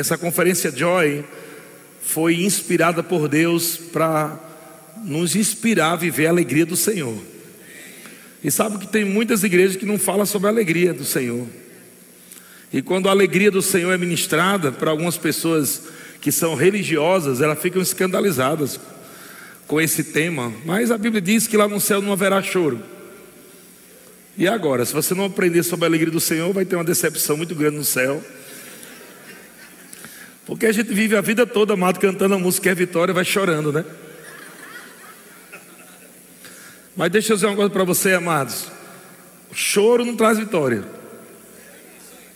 essa conferência Joy foi inspirada por Deus para nos inspirar a viver a alegria do Senhor. E sabe que tem muitas igrejas que não falam sobre a alegria do Senhor. E quando a alegria do Senhor é ministrada para algumas pessoas que são religiosas, elas ficam escandalizadas com esse tema. Mas a Bíblia diz que lá no céu não haverá choro. E agora, se você não aprender sobre a alegria do Senhor, vai ter uma decepção muito grande no céu. Porque a gente vive a vida toda, amado, cantando a música é vitória, vai chorando, né? Mas deixa eu dizer uma coisa para você, amados. O choro não traz vitória.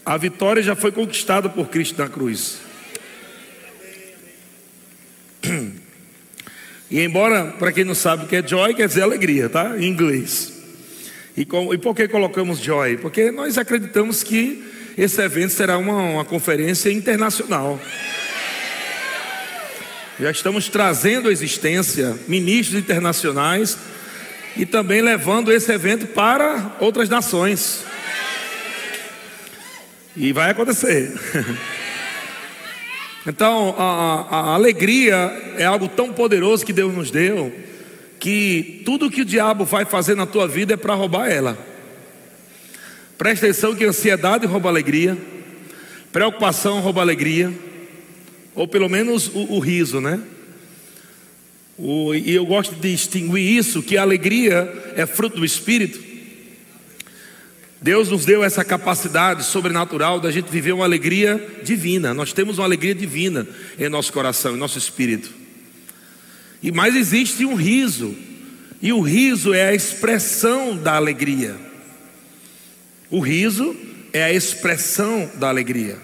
A vitória já foi conquistada por Cristo na cruz. E embora, para quem não sabe o que é joy, quer dizer alegria, tá? Em inglês. E, com, e por que colocamos joy? Porque nós acreditamos que esse evento será uma, uma conferência internacional. Já estamos trazendo à existência ministros internacionais e também levando esse evento para outras nações. E vai acontecer. Então, a, a, alegria é algo tão poderoso que Deus nos deu, que tudo que o diabo vai fazer na tua vida é para roubar ela. Presta atenção que ansiedade rouba alegria, preocupação rouba alegria, ou pelo menos o, o riso, né? O, e eu gosto de distinguir isso, que a alegria é fruto do Espírito. Deus nos deu essa capacidade sobrenatural da gente viver uma alegria divina. Nós temos uma alegria divina em nosso coração, em nosso espírito. E mais existe um riso. E o riso é a expressão da alegria. O riso é a expressão da alegria.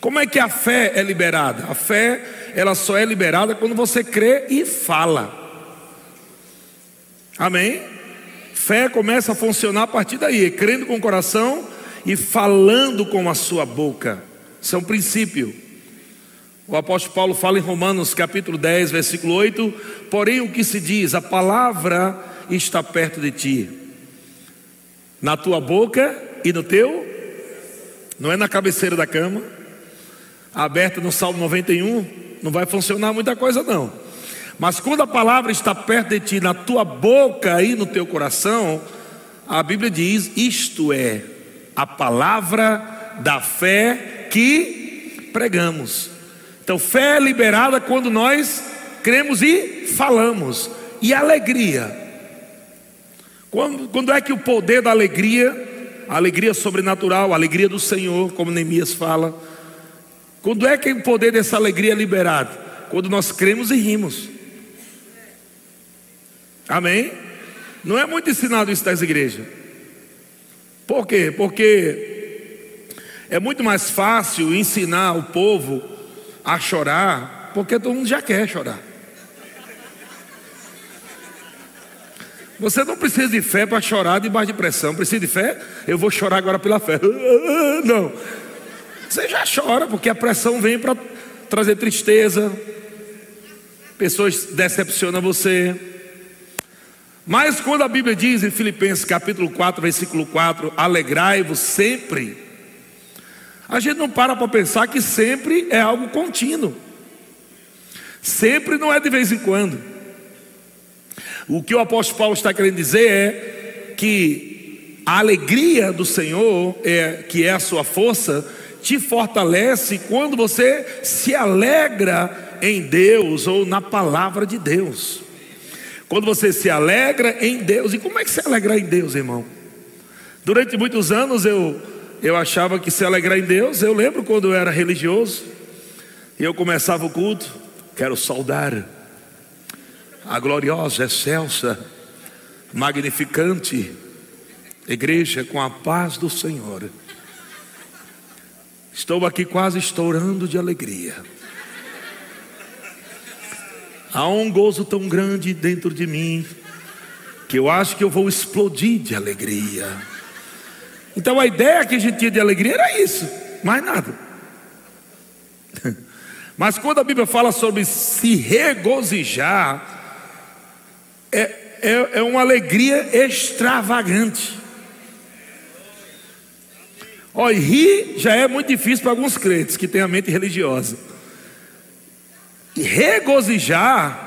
Como é que a fé é liberada? A fé, ela só é liberada quando você crê e fala. Amém? Fé começa a funcionar a partir daí, crendo com o coração e falando com a sua boca. Isso é um princípio. O apóstolo Paulo fala em Romanos capítulo 10, versículo 8: Porém, o que se diz, a palavra está perto de ti, na tua boca e no teu, não é na cabeceira da cama, aberta no Salmo 91, não vai funcionar muita coisa, não. Mas quando a palavra está perto de ti, na tua boca e no teu coração, a Bíblia diz: isto é a palavra da fé que pregamos. Então, fé é liberada quando nós cremos e falamos. E alegria. Quando, quando é que o poder da alegria, a alegria sobrenatural, a alegria do Senhor, como Neemias fala, quando é que o poder dessa alegria é liberado? Quando nós cremos e rimos. Amém? Não é muito ensinado isso das igrejas. Por quê? Porque é muito mais fácil ensinar o povo a chorar, porque todo mundo já quer chorar. Você não precisa de fé para chorar debaixo de pressão. Precisa de fé? Eu vou chorar agora pela fé. Não. Você já chora, porque a pressão vem para trazer tristeza. Pessoas decepcionam você. Mas quando a Bíblia diz em Filipenses capítulo 4, versículo 4, alegrai-vos sempre, a gente não para para pensar que sempre é algo contínuo. Sempre não é de vez em quando. O que o apóstolo Paulo está querendo dizer é que a alegria do Senhor, é, que é a sua força, te fortalece quando você se alegra em Deus ou na palavra de Deus. Quando você se alegra em Deus. E como é que se alegra em Deus, irmão? Durante muitos anos eu, eu achava que se alegrar em Deus, eu lembro quando eu era religioso, e eu começava o culto, quero saudar a gloriosa, excelsa, magnificante igreja com a paz do Senhor. Estou aqui quase estourando de alegria. Há um gozo tão grande dentro de mim que eu acho que eu vou explodir de alegria. Então a ideia que a gente tinha de alegria era isso, mais nada. Mas quando a Bíblia fala sobre se regozijar, é, é, é uma alegria extravagante. Olha, rir já é muito difícil para alguns crentes que têm a mente religiosa. E regozijar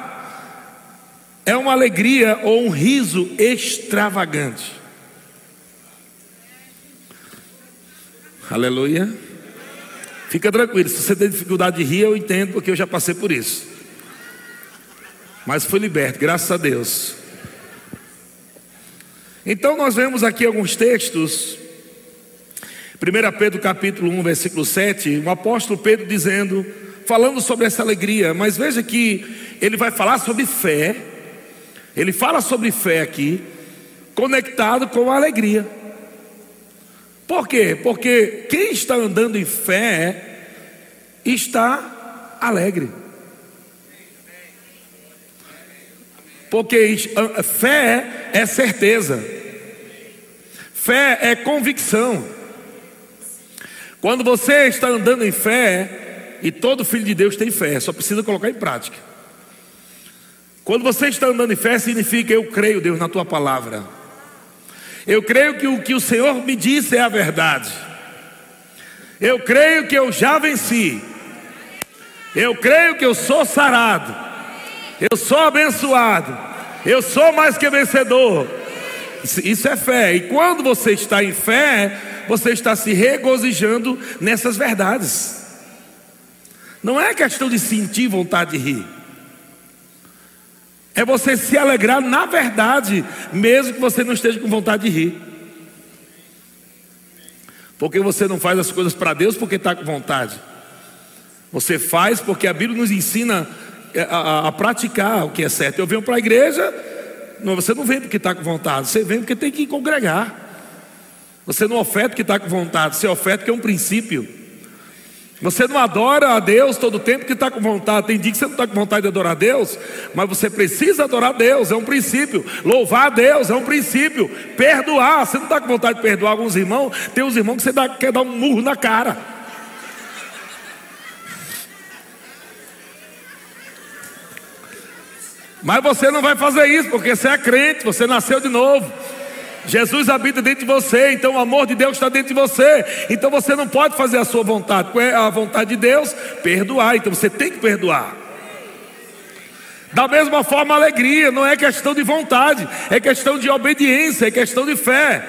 é uma alegria ou um riso extravagante. Aleluia. Fica tranquilo, se você tem dificuldade de rir, eu entendo, porque eu já passei por isso. Mas fui liberto, graças a Deus. Então nós vemos aqui alguns textos. 1 Pedro capítulo 1, versículo 7, o apóstolo Pedro dizendo, falando sobre essa alegria, mas veja que ele vai falar sobre fé. Ele fala sobre fé aqui, conectado com a alegria. Por quê? Porque quem está andando em fé está alegre. Porque fé é certeza, fé é convicção. Quando você está andando em fé, e todo filho de Deus tem fé, só precisa colocar em prática. Quando você está andando em fé, significa eu creio, Deus, na tua palavra. Eu creio que o que o Senhor me disse é a verdade. Eu creio que eu já venci. Eu creio que eu sou sarado. Eu sou abençoado. Eu sou mais que vencedor. Isso é fé. E quando você está em fé, você está se regozijando nessas verdades. Não é questão de sentir vontade de rir. É você se alegrar na verdade, mesmo que você não esteja com vontade de rir. Porque você não faz as coisas para Deus porque está com vontade. Você faz porque a Bíblia nos ensina a, a, a praticar o que é certo. Eu venho para a igreja, não, você não vem porque está com vontade, você vem porque tem que congregar. Você não oferta porque está com vontade, você oferta porque é um princípio. Você não adora a Deus todo o tempo que está com vontade. Tem dia que você não está com vontade de adorar a Deus, mas você precisa adorar a Deus, é um princípio. Louvar a Deus é um princípio. Perdoar, você não está com vontade de perdoar alguns irmãos, tem uns irmãos que você dá, quer dar um murro na cara. Mas você não vai fazer isso, porque você é crente, você nasceu de novo. Jesus habita dentro de você, então o amor de Deus está dentro de você. Então você não pode fazer a sua vontade. Qual é a vontade de Deus? Perdoar. Então você tem que perdoar. Da mesma forma, alegria não é questão de vontade, é questão de obediência, é questão de fé.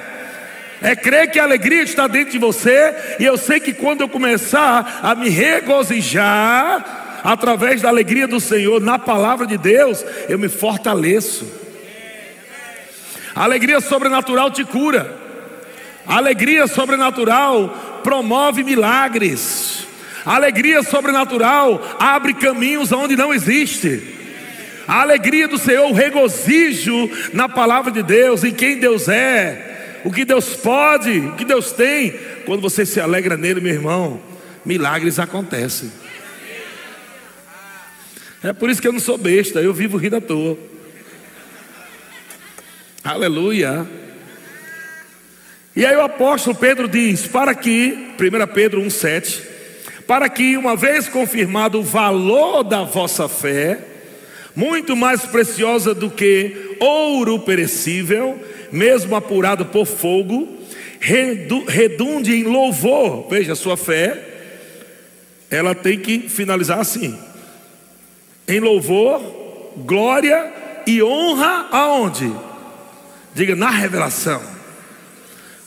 É crer que a alegria está dentro de você, e eu sei que quando eu começar a me regozijar, através da alegria do Senhor na palavra de Deus, eu me fortaleço. A alegria sobrenatural te cura. A alegria sobrenatural promove milagres. A alegria sobrenatural abre caminhos onde não existe. A alegria do Senhor, o regozijo na palavra de Deus, em quem Deus é, o que Deus pode, o que Deus tem. Quando você se alegra nele, meu irmão, milagres acontecem. É por isso que eu não sou besta, eu vivo rindo à toa. Aleluia. E aí o apóstolo Pedro diz: para que, 1 Pedro 1,7, para que, uma vez confirmado o valor da vossa fé, muito mais preciosa do que ouro perecível, mesmo apurado por fogo, redunde em louvor. Veja, sua fé, ela tem que finalizar assim: em louvor, glória e honra aonde? Diga na revelação.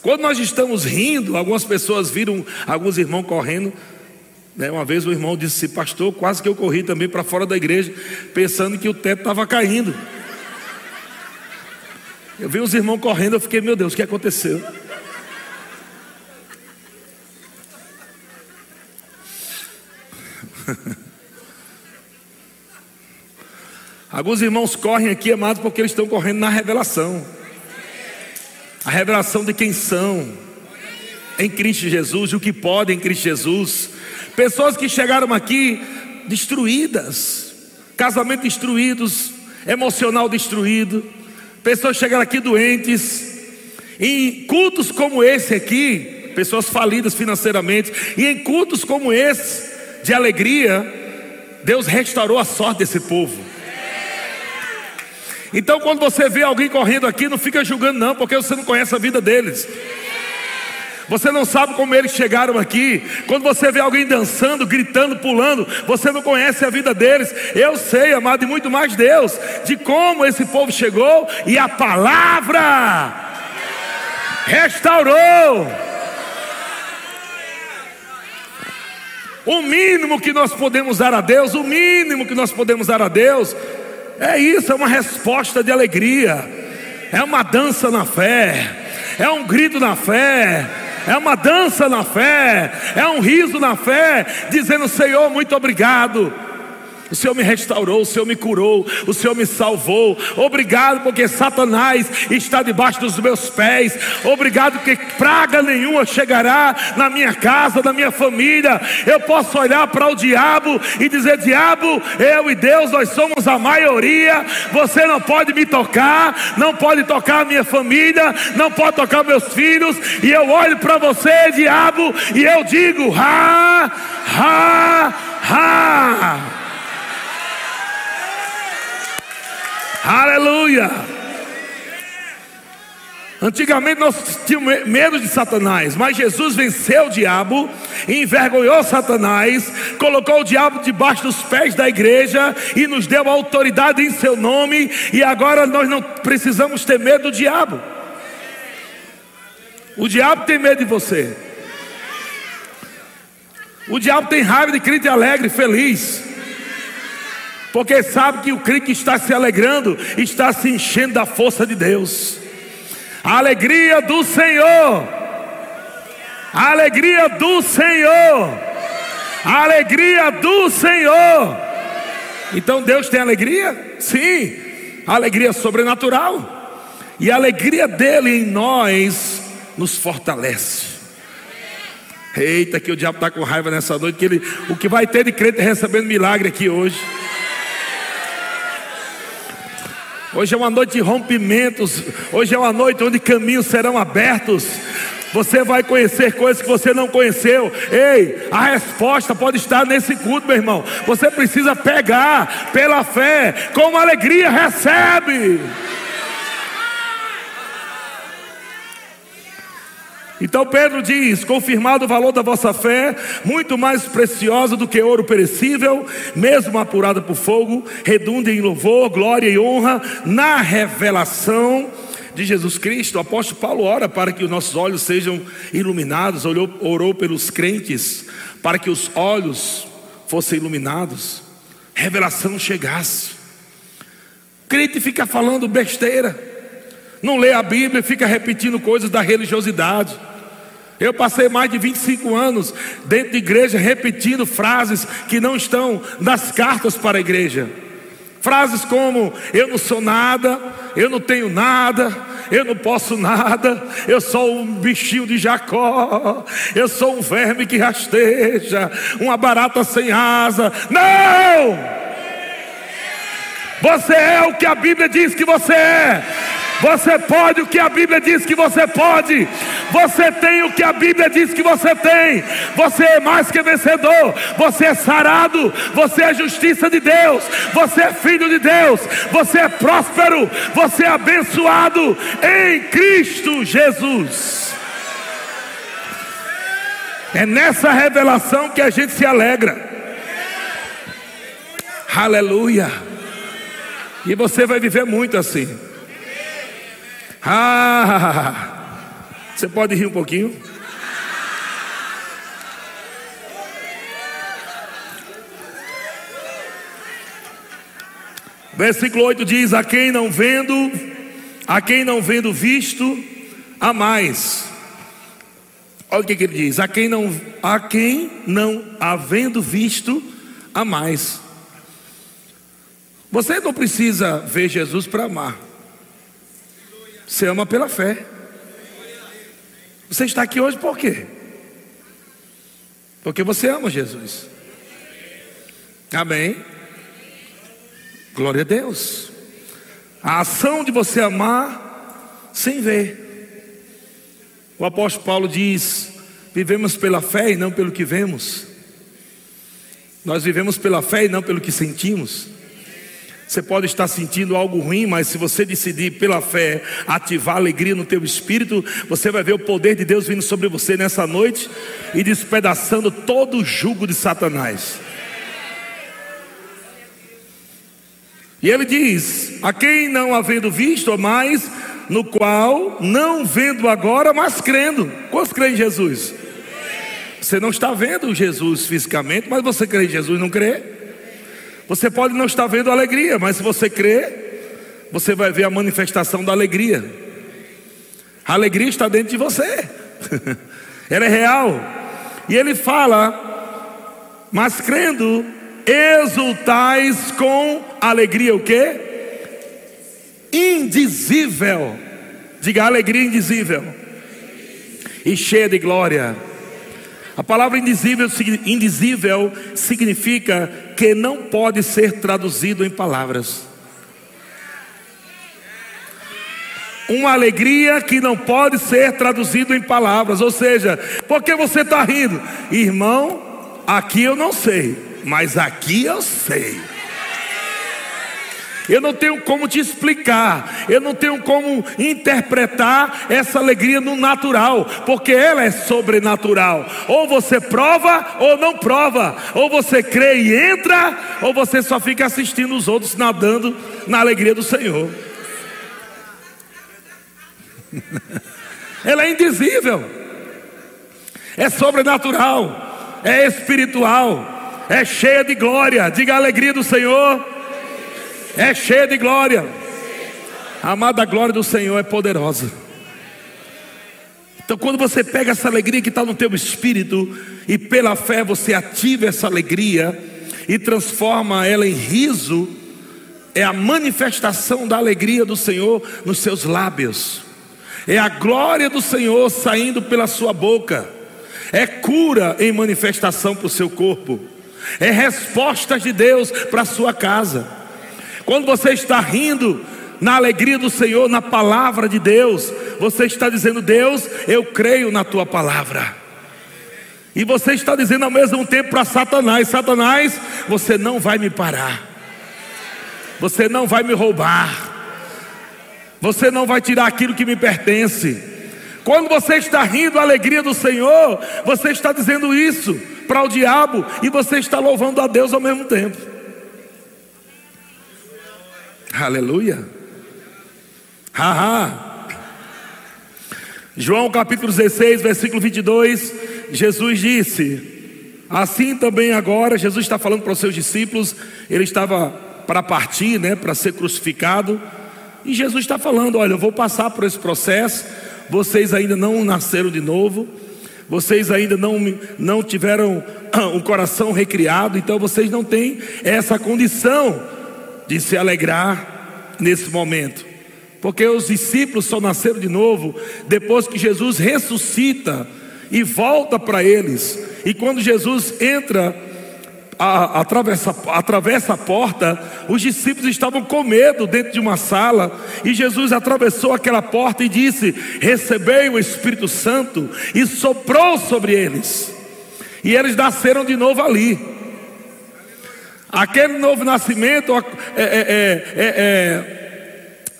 Quando nós estamos rindo, algumas pessoas viram alguns irmãos correndo. Né? Uma vez o irmão disse: Pastor, quase que eu corri também para fora da igreja, pensando que o teto estava caindo. Eu vi os irmãos correndo, eu fiquei: Meu Deus, o que aconteceu? Alguns irmãos correm aqui, amados, porque eles estão correndo na revelação. A revelação de quem são em Cristo Jesus, e o que podem em Cristo Jesus. Pessoas que chegaram aqui destruídas, casamento destruídos, emocional destruído. Pessoas chegaram aqui doentes. Em cultos como esse aqui, pessoas falidas financeiramente, e em cultos como esse, de alegria, Deus restaurou a sorte desse povo. Então, quando você vê alguém correndo aqui, não fica julgando, não, porque você não conhece a vida deles. Você não sabe como eles chegaram aqui. Quando você vê alguém dançando, gritando, pulando, você não conhece a vida deles. Eu sei, amado, e muito mais Deus, de como esse povo chegou e a palavra restaurou. O mínimo que nós podemos dar a Deus, o mínimo que nós podemos dar a Deus, é isso, é uma resposta de alegria, é uma dança na fé, é um grito na fé, é uma dança na fé, é um riso na fé, dizendo: Senhor, muito obrigado. O Senhor me restaurou, o Senhor me curou, o Senhor me salvou. Obrigado porque Satanás está debaixo dos meus pés. Obrigado porque praga nenhuma chegará na minha casa, na minha família. Eu posso olhar para o diabo e dizer: Diabo, eu e Deus, nós somos a maioria. Você não pode me tocar, não pode tocar a minha família, não pode tocar meus filhos. E eu olho para você, diabo, e eu digo: Ha, ha, ha. Aleluia! Antigamente nós tínhamos medo de Satanás, mas Jesus venceu o diabo, envergonhou Satanás, colocou o diabo debaixo dos pés da igreja e nos deu autoridade em seu nome, e agora nós não precisamos ter medo do diabo. O diabo tem medo de você. O diabo tem raiva de crente alegre, feliz porque sabe que o crente que está se alegrando está se enchendo da força de Deus. A alegria do Senhor, a alegria do Senhor, a alegria do Senhor. Então Deus tem alegria? Sim, alegria sobrenatural. E a alegria dele em nós nos fortalece. Eita, que o diabo está com raiva nessa noite, que ele, o que vai ter de crente recebendo milagre aqui hoje. Hoje é uma noite de rompimentos. Hoje é uma noite onde caminhos serão abertos. Você vai conhecer coisas que você não conheceu. Ei, a resposta pode estar nesse culto, meu irmão. Você precisa pegar pela fé, com alegria recebe. Então Pedro diz: confirmado o valor da vossa fé, muito mais preciosa do que ouro perecível, mesmo apurada por fogo, redunda em louvor, glória e honra na revelação de Jesus Cristo. O apóstolo Paulo ora para que os nossos olhos sejam iluminados, orou, orou pelos crentes para que os olhos fossem iluminados, revelação chegasse. Crente fica falando besteira, não lê a Bíblia, fica repetindo coisas da religiosidade. Eu passei mais de 25 anos dentro de igreja repetindo frases que não estão nas cartas para a igreja. Frases como: Eu não sou nada, eu não tenho nada, eu não posso nada, eu sou um bichinho de Jacó, eu sou um verme que rasteja, uma barata sem asa. Não! Você é o que a Bíblia diz que você é. Você pode o que a Bíblia diz que você pode. Você tem o que a Bíblia diz que você tem. Você é mais que vencedor. Você é sarado. Você é justiça de Deus. Você é filho de Deus. Você é próspero. Você é abençoado em Cristo Jesus. É nessa revelação que a gente se alegra. Aleluia. E você vai viver muito assim. Ah, você pode rir um pouquinho? Versículo 8 diz: A quem não vendo, a quem não vendo visto, a mais. Olha o que, que ele diz: a quem não, a quem não havendo visto, a mais. Você não precisa ver Jesus para amar. Você ama pela fé. Você está aqui hoje por quê? Porque você ama Jesus. Amém. Glória a Deus. A ação de você amar sem ver. O apóstolo Paulo diz: vivemos pela fé e não pelo que vemos. Nós vivemos pela fé e não pelo que sentimos. Você pode estar sentindo algo ruim, mas se você decidir pela fé ativar alegria no teu espírito, você vai ver o poder de Deus vindo sobre você nessa noite e despedaçando todo o jugo de Satanás. E ele diz: A quem não havendo visto, mas no qual não vendo agora, mas crendo. Quantos creem em Jesus? Você não está vendo Jesus fisicamente, mas você crê em Jesus, não crê? Você pode não estar vendo alegria, mas se você crê, você vai ver a manifestação da alegria. A alegria está dentro de você. Ela é real. E ele fala: "Mas crendo, exultais com alegria o quê? Indizível. Diga alegria indizível. E cheia de glória. A palavra indizível, indizível significa que não pode ser traduzido em palavras. Uma alegria que não pode ser traduzido em palavras. Ou seja, por que você está rindo? Irmão, aqui eu não sei, mas aqui eu sei. Eu não tenho como te explicar, eu não tenho como interpretar essa alegria no natural, porque ela é sobrenatural. Ou você prova ou não prova, ou você crê e entra, ou você só fica assistindo os outros nadando na alegria do Senhor. ela é indizível, é sobrenatural, é espiritual, é cheia de glória. Diga a alegria do Senhor é cheia de glória. A amada glória do Senhor é poderosa. Então, quando você pega essa alegria que está no teu espírito e pela fé você ativa essa alegria e transforma ela em riso, é a manifestação da alegria do Senhor nos seus lábios, é a glória do Senhor saindo pela sua boca, é cura em manifestação para o seu corpo, é respostas de Deus para a sua casa. Quando você está rindo na alegria do Senhor, na palavra de Deus, você está dizendo: Deus, eu creio na tua palavra. E você está dizendo ao mesmo tempo para Satanás: Satanás, você não vai me parar, você não vai me roubar, você não vai tirar aquilo que me pertence. Quando você está rindo a alegria do Senhor, você está dizendo isso para o diabo e você está louvando a Deus ao mesmo tempo. Aleluia. João capítulo 16, versículo 22, Jesus disse: Assim também agora, Jesus está falando para os seus discípulos, ele estava para partir, né, para ser crucificado, e Jesus está falando: Olha, eu vou passar por esse processo, vocês ainda não nasceram de novo, vocês ainda não, não tiveram um coração recriado, então vocês não têm essa condição de se alegrar nesse momento. Porque os discípulos só nasceram de novo depois que Jesus ressuscita e volta para eles. E quando Jesus entra, a, atravessa, atravessa a porta, os discípulos estavam com medo dentro de uma sala. E Jesus atravessou aquela porta e disse: Recebei o Espírito Santo, e soprou sobre eles. E eles nasceram de novo ali. Aquele novo nascimento é, é, é, é,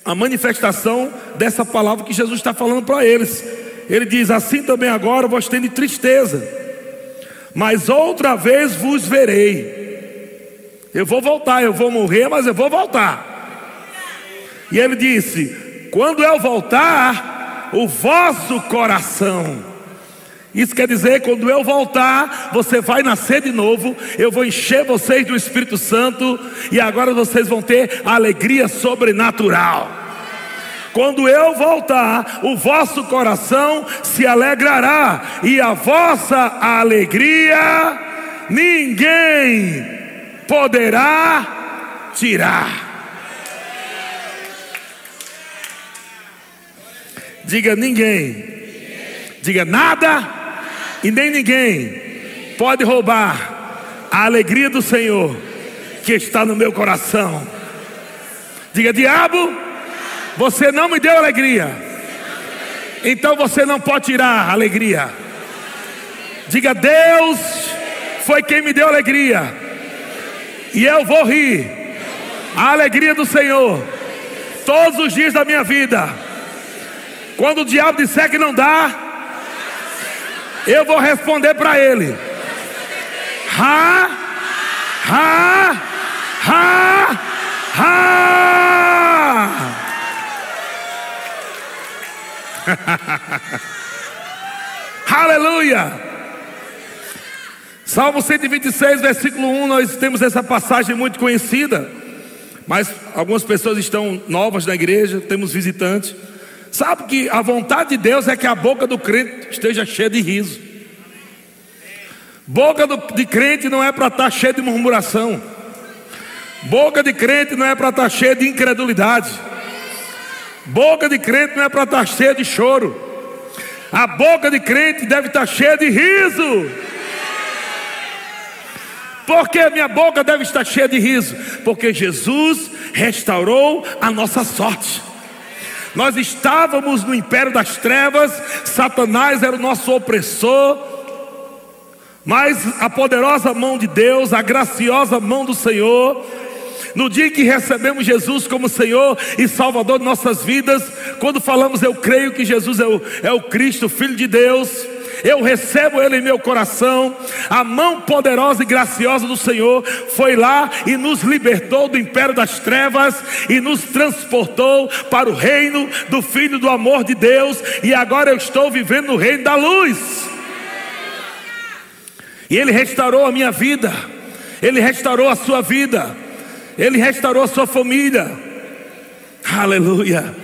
a manifestação dessa palavra que Jesus está falando para eles. Ele diz: Assim também agora vós de tristeza, mas outra vez vos verei. Eu vou voltar, eu vou morrer, mas eu vou voltar. E ele disse: Quando eu voltar, o vosso coração isso quer dizer, quando eu voltar, você vai nascer de novo, eu vou encher vocês do Espírito Santo, e agora vocês vão ter alegria sobrenatural. Quando eu voltar, o vosso coração se alegrará, e a vossa alegria ninguém poderá tirar. Diga ninguém. Diga nada e nem ninguém pode roubar a alegria do Senhor que está no meu coração. Diga, diabo, você não me deu alegria, então você não pode tirar a alegria. Diga, Deus foi quem me deu alegria, e eu vou rir a alegria do Senhor todos os dias da minha vida. Quando o diabo disser que não dá, eu vou responder para ele. Ha, ha, ha, ha. Aleluia. Salmo 126, versículo 1, nós temos essa passagem muito conhecida, mas algumas pessoas estão novas na igreja, temos visitantes. Sabe que a vontade de Deus é que a boca do crente esteja cheia de riso. Boca do, de crente não é para estar tá cheia de murmuração. Boca de crente não é para estar tá cheia de incredulidade. Boca de crente não é para estar tá cheia de choro. A boca de crente deve estar cheia de riso. Porque a minha boca deve estar cheia de riso? Porque Jesus restaurou a nossa sorte. Nós estávamos no império das trevas, Satanás era o nosso opressor, mas a poderosa mão de Deus, a graciosa mão do Senhor, no dia que recebemos Jesus como Senhor e Salvador de nossas vidas, quando falamos eu creio que Jesus é o, é o Cristo, Filho de Deus, eu recebo Ele em meu coração. A mão poderosa e graciosa do Senhor foi lá e nos libertou do império das trevas e nos transportou para o reino do Filho do amor de Deus. E agora eu estou vivendo no reino da luz. E Ele restaurou a minha vida, Ele restaurou a sua vida, Ele restaurou a sua família. Aleluia.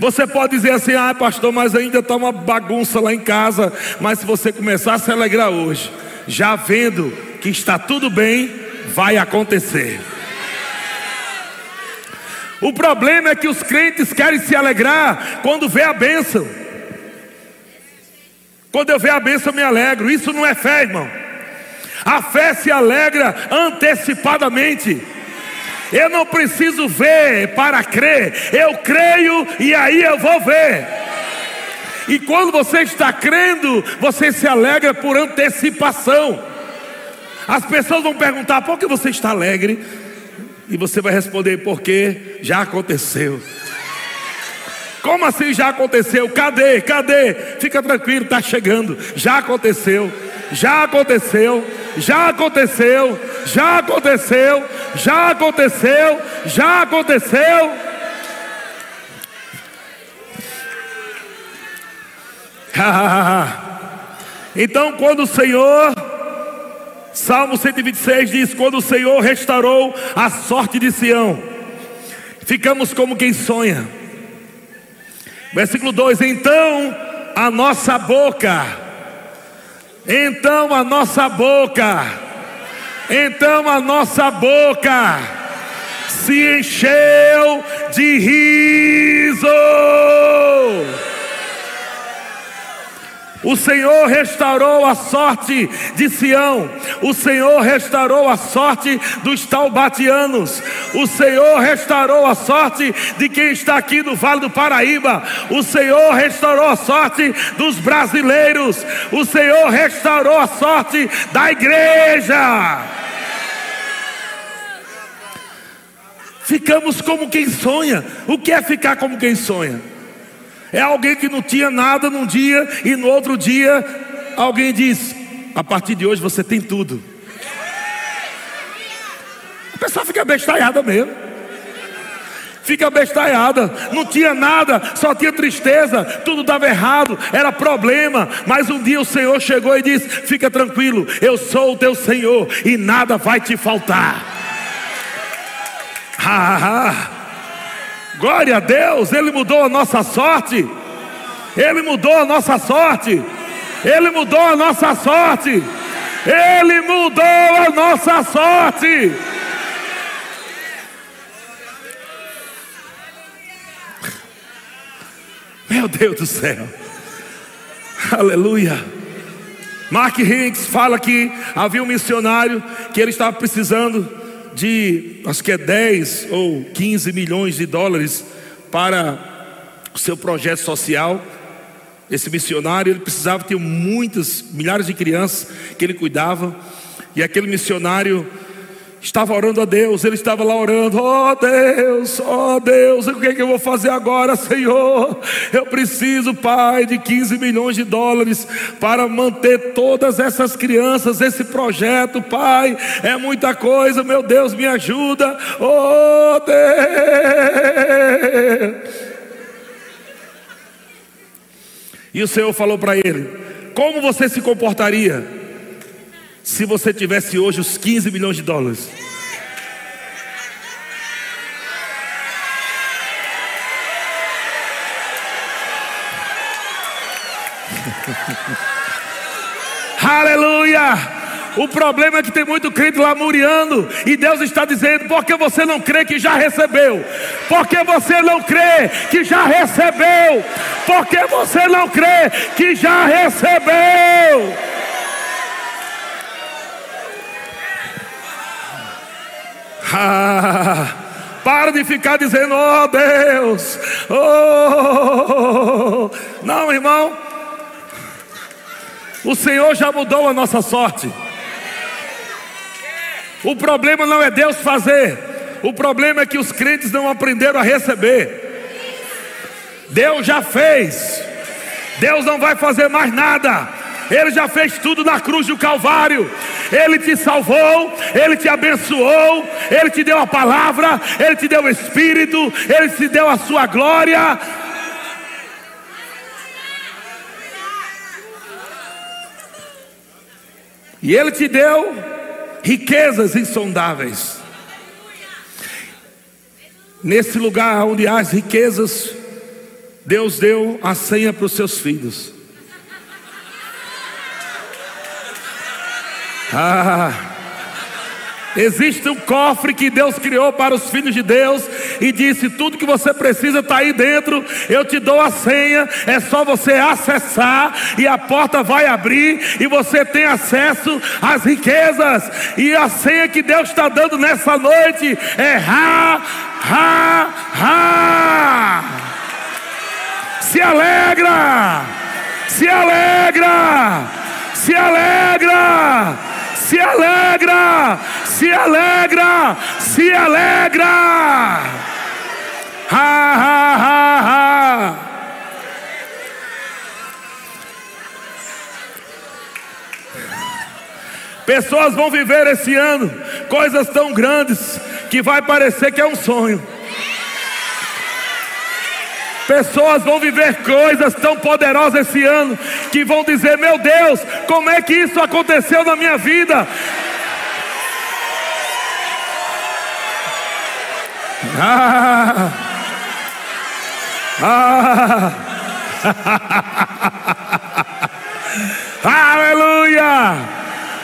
Você pode dizer assim, ah, pastor, mas ainda está uma bagunça lá em casa. Mas se você começar a se alegrar hoje, já vendo que está tudo bem, vai acontecer. O problema é que os crentes querem se alegrar quando vê a bênção. Quando eu vejo a bênção, eu me alegro. Isso não é fé, irmão. A fé se alegra antecipadamente. Eu não preciso ver para crer, eu creio e aí eu vou ver. E quando você está crendo, você se alegra por antecipação. As pessoas vão perguntar: por que você está alegre? E você vai responder: porque já aconteceu. Como assim já aconteceu? Cadê? Cadê? Fica tranquilo, está chegando. Já aconteceu. Já aconteceu. Já aconteceu. Já aconteceu. Já aconteceu. Já aconteceu. então, quando o Senhor, Salmo 126 diz: Quando o Senhor restaurou a sorte de Sião, ficamos como quem sonha. Versículo 2: Então a nossa boca, então a nossa boca, então a nossa boca se encheu de riso. O Senhor restaurou a sorte de Sião. O Senhor restaurou a sorte dos taubatianos. O Senhor restaurou a sorte de quem está aqui no Vale do Paraíba. O Senhor restaurou a sorte dos brasileiros. O Senhor restaurou a sorte da igreja. Ficamos como quem sonha. O que é ficar como quem sonha? É alguém que não tinha nada num dia e no outro dia alguém diz: a partir de hoje você tem tudo. A pessoa fica bestalhada mesmo. Fica bestalhada, não tinha nada, só tinha tristeza, tudo dava errado, era problema. Mas um dia o Senhor chegou e disse: Fica tranquilo, eu sou o teu Senhor e nada vai te faltar. Ha, ha, ha. Glória a Deus, Ele mudou a nossa sorte. Ele mudou a nossa sorte. Ele mudou a nossa sorte. Ele mudou a nossa sorte. Meu Deus do céu. Aleluia. Mark Hicks fala que havia um missionário que ele estava precisando de, acho que é 10 ou 15 milhões de dólares para o seu projeto social. Esse missionário, ele precisava ter muitas, milhares de crianças que ele cuidava. E aquele missionário estava orando a Deus, ele estava lá orando, oh Deus, oh Deus, o que, é que eu vou fazer agora, Senhor? Eu preciso, Pai, de 15 milhões de dólares para manter todas essas crianças, esse projeto, Pai, é muita coisa, meu Deus, me ajuda, oh Deus. E o Senhor falou para ele: Como você se comportaria se você tivesse hoje os 15 milhões de dólares? Aleluia! O problema é que tem muito crente lamuriando e Deus está dizendo: porque você não crê que já recebeu? Porque você não crê que já recebeu? Porque você não crê que já recebeu? Para de ficar dizendo, oh Deus, oh, não, irmão. O Senhor já mudou a nossa sorte. O problema não é Deus fazer, o problema é que os crentes não aprenderam a receber. Deus já fez, Deus não vai fazer mais nada. Ele já fez tudo na cruz do Calvário. Ele te salvou, Ele te abençoou, Ele te deu a palavra, Ele te deu o Espírito, Ele te deu a sua glória. E Ele te deu riquezas insondáveis. Nesse lugar onde há as riquezas, Deus deu a senha para os seus filhos. Ah, Existe um cofre que Deus criou para os filhos de Deus e disse: tudo que você precisa está aí dentro. Eu te dou a senha, é só você acessar e a porta vai abrir e você tem acesso às riquezas. E a senha que Deus está dando nessa noite é. Se alegra, se alegra, se alegra se alegra, se alegra, se alegra. Ha, ha, ha, ha. Pessoas vão viver esse ano coisas tão grandes que vai parecer que é um sonho. Pessoas vão viver coisas tão poderosas esse ano que vão dizer: Meu Deus, como é que isso aconteceu na minha vida? Ah, ah, aleluia,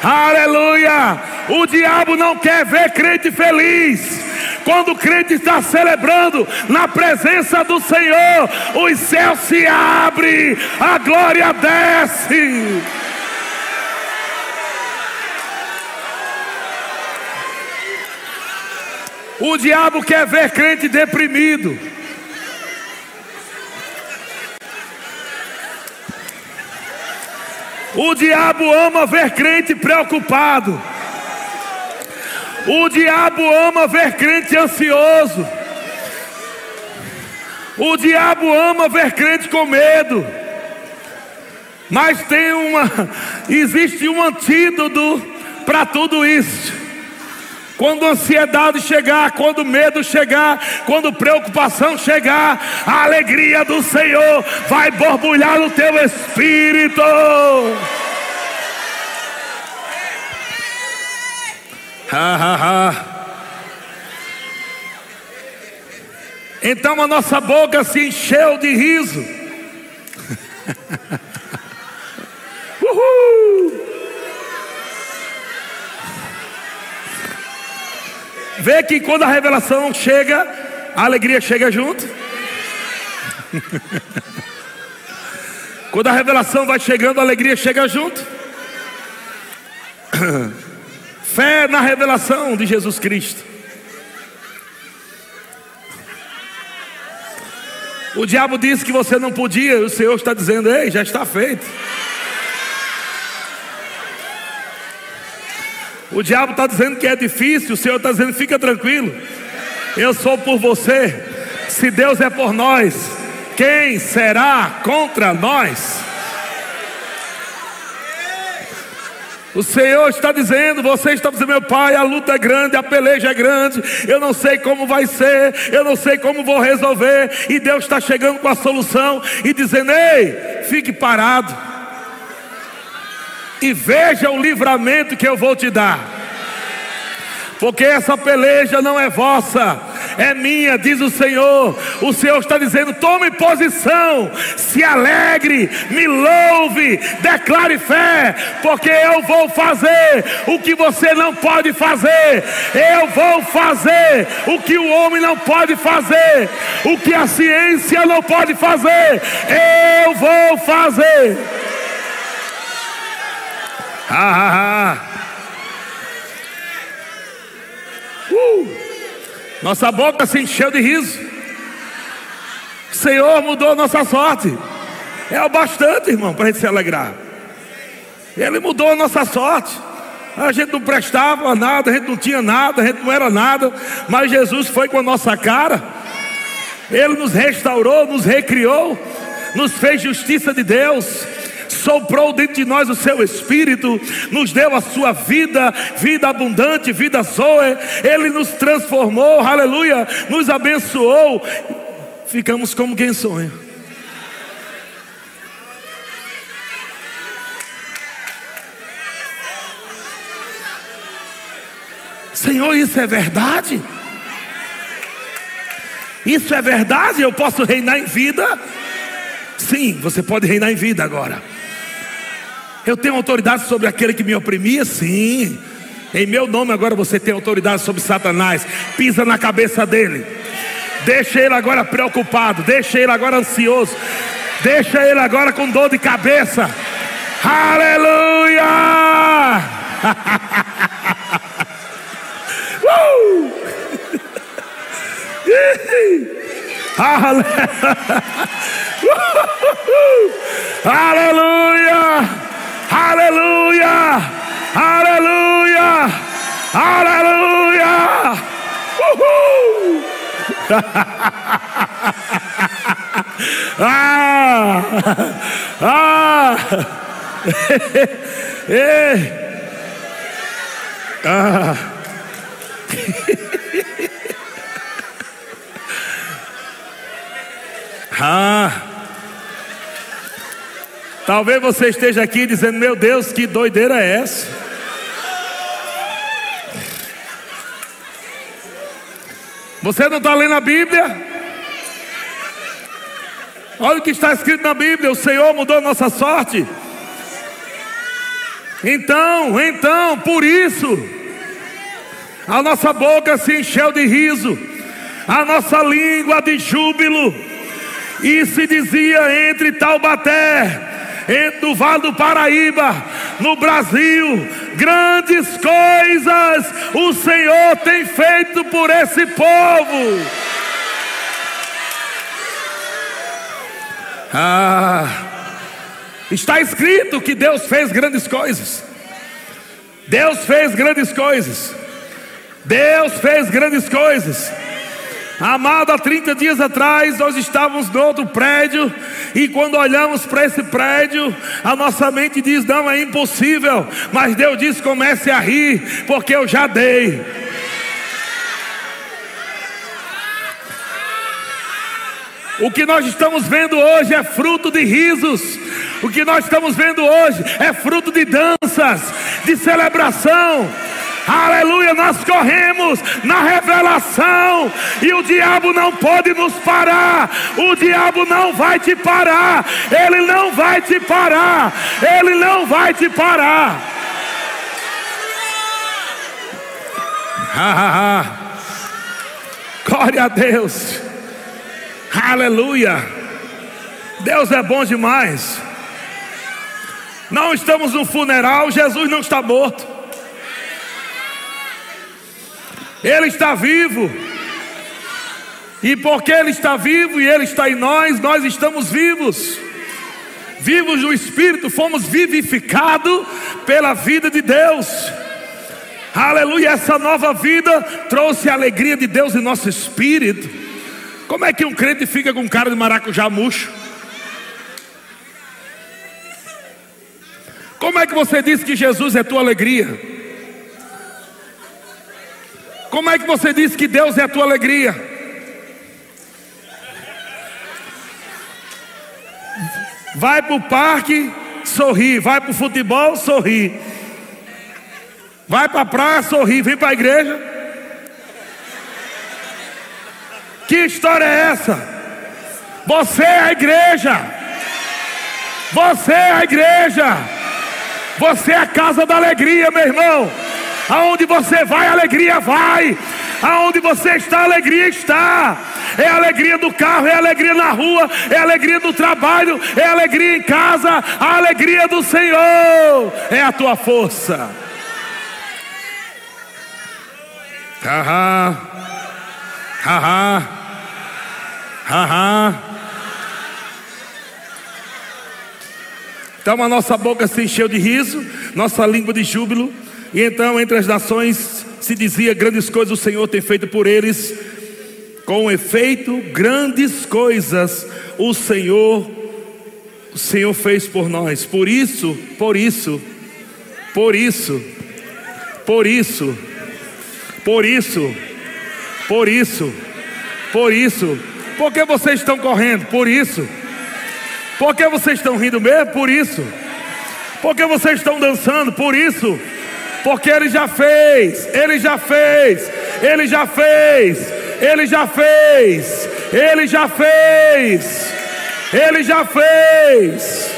aleluia. O diabo não quer ver crente feliz. Quando o crente está celebrando na presença do Senhor, os céus se abrem, a glória desce. O diabo quer ver crente deprimido. O diabo ama ver crente preocupado. O diabo ama ver crente ansioso. O diabo ama ver crente com medo. Mas tem uma, existe um antídoto para tudo isso. Quando a ansiedade chegar, quando o medo chegar, quando preocupação chegar, a alegria do Senhor vai borbulhar no teu espírito. Então a nossa boca se encheu de riso. Uhul. Vê que quando a revelação chega, a alegria chega junto. quando a revelação vai chegando, a alegria chega junto. Fé na revelação de Jesus Cristo. O diabo disse que você não podia, o Senhor está dizendo: Ei, já está feito. O diabo está dizendo que é difícil, o Senhor está dizendo: fica tranquilo, eu sou por você. Se Deus é por nós, quem será contra nós? O Senhor está dizendo, você está dizendo, meu pai, a luta é grande, a peleja é grande, eu não sei como vai ser, eu não sei como vou resolver, e Deus está chegando com a solução e dizendo: ei, fique parado, e veja o livramento que eu vou te dar, porque essa peleja não é vossa, é minha, diz o Senhor. O Senhor está dizendo: tome posição, se alegre, me louve, declare fé, porque eu vou fazer o que você não pode fazer. Eu vou fazer o que o homem não pode fazer, o que a ciência não pode fazer. Eu vou fazer. Ah, ah, ah. Uh. Nossa boca se encheu de riso. O Senhor mudou nossa sorte. É o bastante, irmão, para a gente se alegrar. Ele mudou a nossa sorte. A gente não prestava nada, a gente não tinha nada, a gente não era nada, mas Jesus foi com a nossa cara. Ele nos restaurou, nos recriou, nos fez justiça de Deus soprou dentro de nós o seu espírito, nos deu a sua vida, vida abundante, vida zoe, ele nos transformou, aleluia, nos abençoou. Ficamos como quem sonha. Senhor, isso é verdade? Isso é verdade? Eu posso reinar em vida? Sim, você pode reinar em vida agora. Eu tenho autoridade sobre aquele que me oprimia? Sim. Em meu nome agora você tem autoridade sobre Satanás. Pisa na cabeça dele. Deixa ele agora preocupado. Deixa ele agora ansioso. Deixa ele agora com dor de cabeça. Aleluia! uh! Aleluia! Aleluia! Aleluia! Aleluia! Uhul! ah! Ah! Ei! Ah! ah! Talvez você esteja aqui dizendo: Meu Deus, que doideira é essa? Você não está lendo a Bíblia? Olha o que está escrito na Bíblia: o Senhor mudou nossa sorte. Então, então, por isso, a nossa boca se encheu de riso, a nossa língua de júbilo, e se dizia entre Taubaté no Vale do Paraíba, no Brasil, grandes coisas o Senhor tem feito por esse povo. Ah, está escrito que Deus fez grandes coisas. Deus fez grandes coisas. Deus fez grandes coisas. Amado, há 30 dias atrás nós estávamos no outro prédio e quando olhamos para esse prédio, a nossa mente diz: não, é impossível. Mas Deus diz: comece a rir, porque eu já dei. O que nós estamos vendo hoje é fruto de risos. O que nós estamos vendo hoje é fruto de danças, de celebração. Aleluia, nós corremos na revelação e o diabo não pode nos parar. O diabo não vai te parar. Ele não vai te parar. Ele não vai te parar. Glória a Deus. Aleluia. Deus é bom demais. Não estamos no funeral, Jesus não está morto. Ele está vivo. E porque Ele está vivo e Ele está em nós, nós estamos vivos. Vivos no Espírito, fomos vivificados pela vida de Deus. Aleluia, essa nova vida trouxe a alegria de Deus em nosso espírito. Como é que um crente fica com cara de maracujá murcho? Como é que você diz que Jesus é tua alegria? Como é que você diz que Deus é a tua alegria? Vai para o parque, sorri. Vai para o futebol, sorri. Vai para a praia, sorri. Vem para a igreja. Que história é essa? Você é a igreja. Você é a igreja. Você é a casa da alegria, meu irmão. Aonde você vai, alegria vai. Aonde você está, alegria está. É alegria do carro, é alegria na rua, é alegria do trabalho, é alegria em casa, a alegria do Senhor é a tua força. Haha, haha, haha. Então a nossa boca se encheu de riso, nossa língua de júbilo, e então entre as nações se dizia: grandes coisas o Senhor tem feito por eles. Com efeito, grandes coisas o Senhor o Senhor fez por nós. Por isso, por isso, por isso, por isso, por isso, por isso, por isso. Por que vocês estão correndo? Por isso. Por que vocês estão rindo mesmo? Por isso. Por que vocês estão dançando? Por isso. Porque Ele já fez, Ele já fez, Ele já fez, Ele já fez, Ele já fez, Ele já fez.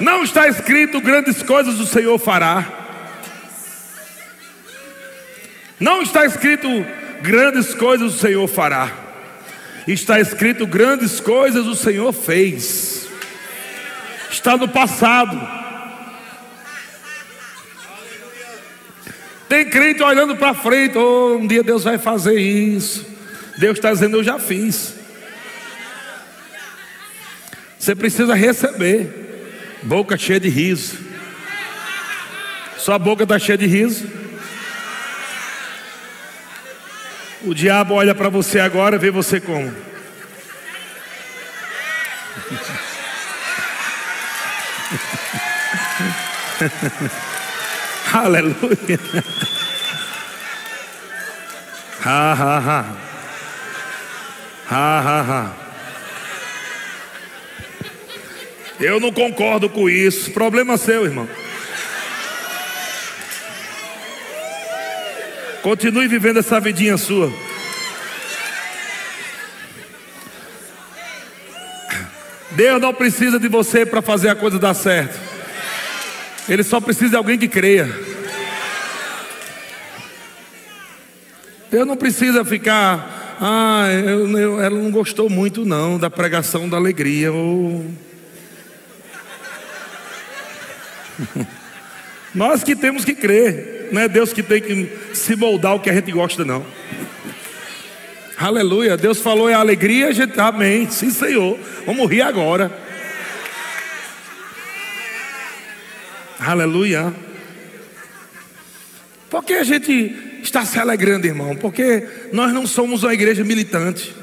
Não está escrito grandes coisas o Senhor fará. Não está escrito grandes coisas o Senhor fará. Está escrito grandes coisas o Senhor fez. Está no passado. Tem crente olhando para frente, oh, um dia Deus vai fazer isso. Deus está dizendo, eu já fiz. Você precisa receber. Boca cheia de riso. Sua boca está cheia de riso. O diabo olha para você agora e vê você como? Aleluia. Ha ha ha. Ha ha ha. Eu não concordo com isso. Problema seu, irmão. Continue vivendo essa vidinha sua. Deus não precisa de você para fazer a coisa dar certo. Ele só precisa de alguém que creia. Deus não precisa ficar. Ah, eu, eu, ela não gostou muito não da pregação da alegria. Oh. Nós que temos que crer. Não é Deus que tem que se moldar o que a gente gosta, não. Aleluia. Deus falou é alegria, a gente, amém. Sim, Senhor. Vamos rir agora. Aleluia. Por que a gente está se alegrando, irmão? Porque nós não somos uma igreja militante.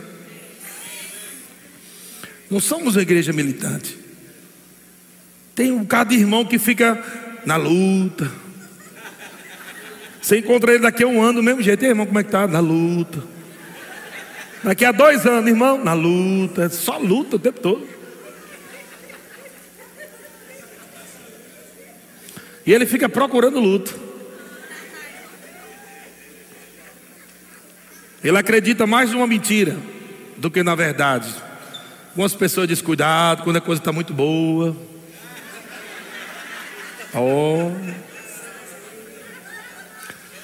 Não somos uma igreja militante. Tem um bocado de irmão que fica na luta você encontra ele daqui a um ano do mesmo jeito. Irmão, como é que tá? Na luta. Daqui a dois anos, irmão, na luta. Só luta o tempo todo. E ele fica procurando luta. Ele acredita mais numa mentira do que na verdade. Algumas pessoas dizem cuidado quando a coisa está muito boa. Oh.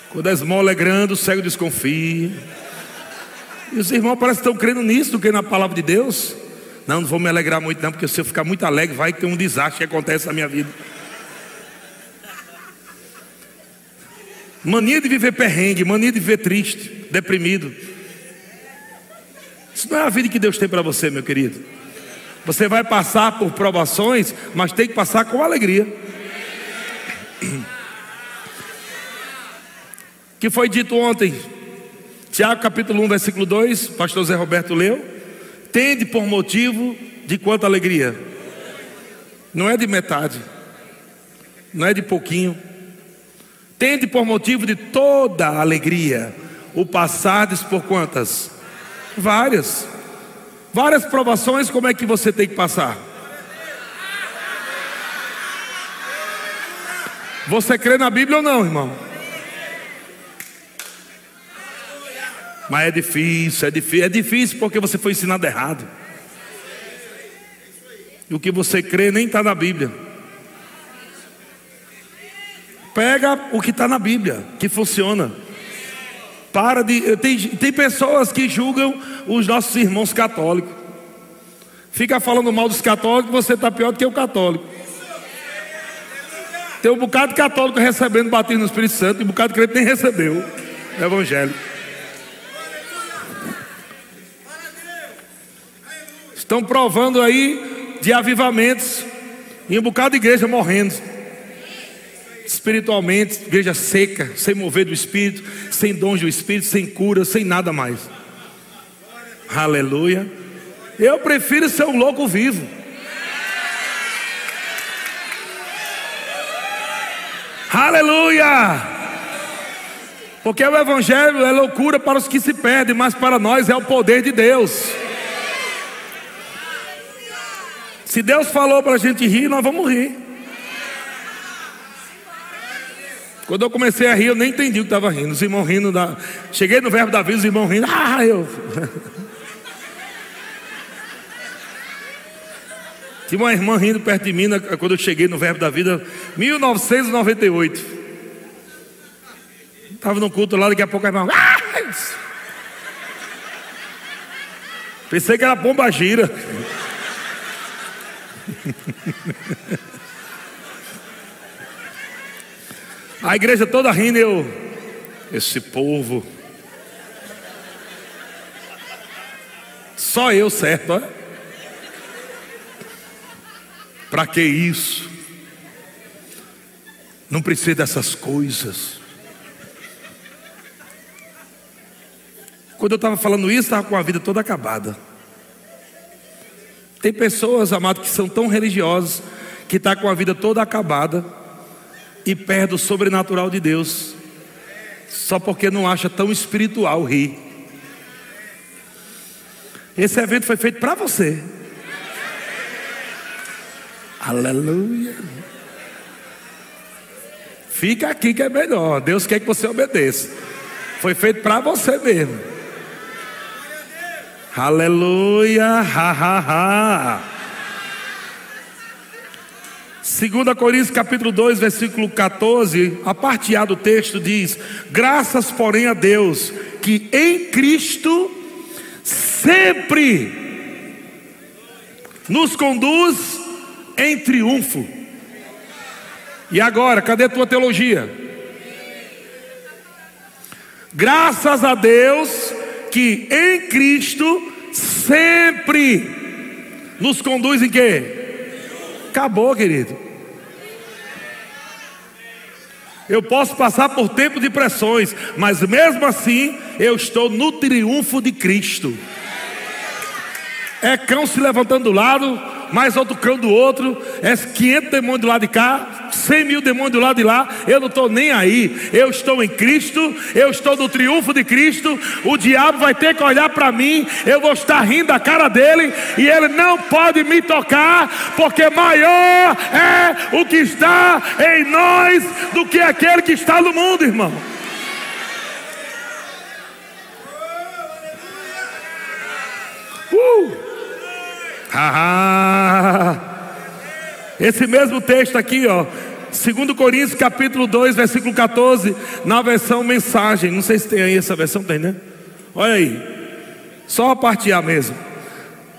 Quando a esmola é grande, o cego desconfia. E os irmãos parecem que estão crendo nisso do que na palavra de Deus. Não, não vou me alegrar muito, não, porque se eu ficar muito alegre, vai ter um desastre que acontece na minha vida. Mania de viver perrengue, mania de viver triste, deprimido. Isso não é a vida que Deus tem para você, meu querido. Você vai passar por provações, mas tem que passar com alegria. que foi dito ontem, Tiago capítulo 1, versículo 2, pastor Zé Roberto leu. Tende por motivo de quanta alegria? Não é de metade, não é de pouquinho. Tende por motivo de toda alegria o passardes por quantas? Várias. Várias provações, como é que você tem que passar? Você crê na Bíblia ou não, irmão? Mas é difícil, é difícil, é difícil porque você foi ensinado errado. E o que você crê nem está na Bíblia. Pega o que está na Bíblia, que funciona. Para de. Tem, tem pessoas que julgam os nossos irmãos católicos. Fica falando mal dos católicos, você está pior do que o católico. Tem um bocado de católico recebendo batismo no Espírito Santo, e um bocado de crente nem recebeu o Evangelho. Estão provando aí de avivamentos, e um bocado de igreja morrendo espiritualmente, igreja seca, sem mover do Espírito, sem dons do Espírito, sem cura, sem nada mais. Aleluia. Eu prefiro ser um louco vivo. Aleluia! Porque o Evangelho é loucura para os que se perdem, mas para nós é o poder de Deus. Se Deus falou para a gente rir, nós vamos rir. Quando eu comecei a rir, eu nem entendi o que estava rindo. Os irmãos rindo da. Cheguei no verbo da vida, os irmãos rindo. Ah, eu. Tinha uma irmã rindo perto de mim quando eu cheguei no Verbo da Vida, 1998. Estava no culto lá, daqui a pouco a irmã. Ah! Pensei que era pomba gira. A igreja toda rindo, eu, esse povo. Só eu certo. Para que isso? Não precisa dessas coisas. Quando eu estava falando isso, estava com a vida toda acabada. Tem pessoas, amado, que são tão religiosas, que está com a vida toda acabada e perde o sobrenatural de Deus, só porque não acha tão espiritual rir. Esse evento foi feito para você. Aleluia. Fica aqui que é melhor. Deus quer que você obedeça. Foi feito para você mesmo. Aleluia. Ha, ha, ha. 2 Coríntios capítulo 2, versículo 14, a parte A do texto diz: Graças, porém, a Deus, que em Cristo sempre nos conduz em triunfo. E agora, cadê tua teologia? Graças a Deus que em Cristo sempre nos conduz em quê? Acabou, querido. Eu posso passar por tempo de pressões, mas mesmo assim eu estou no triunfo de Cristo. É cão se levantando do lado, mais outro cão do outro, é 500 demônios do lado de cá, 100 mil demônios do lado de lá, eu não estou nem aí, eu estou em Cristo, eu estou no triunfo de Cristo, o diabo vai ter que olhar para mim, eu vou estar rindo da cara dele, e ele não pode me tocar, porque maior é o que está em nós do que aquele que está no mundo, irmão. Uh! Esse mesmo texto aqui, ó, 2 Coríntios capítulo 2, versículo 14, na versão mensagem. Não sei se tem aí essa versão, tem, né? Olha aí. Só a parte A mesmo.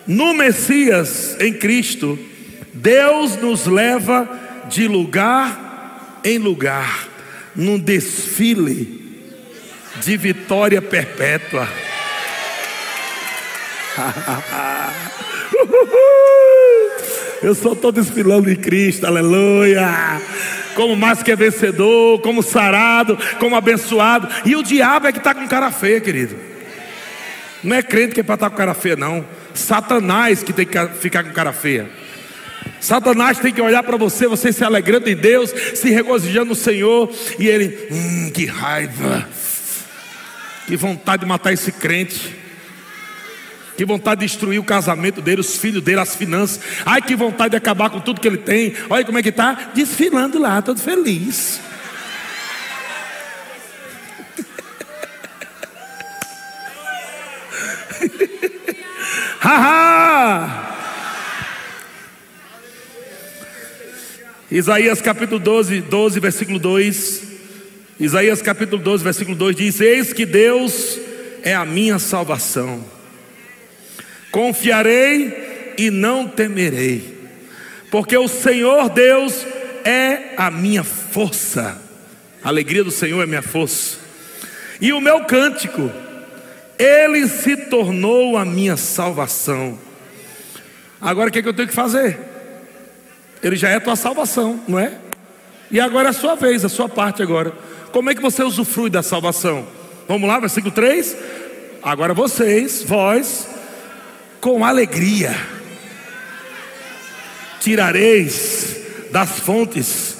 No Messias, em Cristo, Deus nos leva de lugar em lugar, num desfile de vitória perpétua. Eu só estou desfilando em Cristo, aleluia. como mais que é vencedor, como sarado, como abençoado. E o diabo é que está com cara feia, querido. Não é crente que é para estar tá com cara feia, não. Satanás que tem que ficar com cara feia. Satanás tem que olhar para você, você se alegrando em Deus, se regozijando no Senhor, e ele, hum, que raiva, que vontade de matar esse crente. Que vontade de destruir o casamento dele, os filhos dele, as finanças. Ai, que vontade de acabar com tudo que ele tem. Olha como é que está, desfilando lá, todo feliz. Haha! Isaías capítulo 12, 12, versículo 2. Isaías capítulo 12, versículo 2 diz: Eis que Deus é a minha salvação. Confiarei e não temerei, porque o Senhor Deus é a minha força. A alegria do Senhor é minha força. E o meu cântico, ele se tornou a minha salvação. Agora o que, é que eu tenho que fazer? Ele já é a tua salvação, não é? E agora é a sua vez, a sua parte agora. Como é que você usufrui da salvação? Vamos lá, versículo 3. Agora vocês, vós, com alegria tirareis das fontes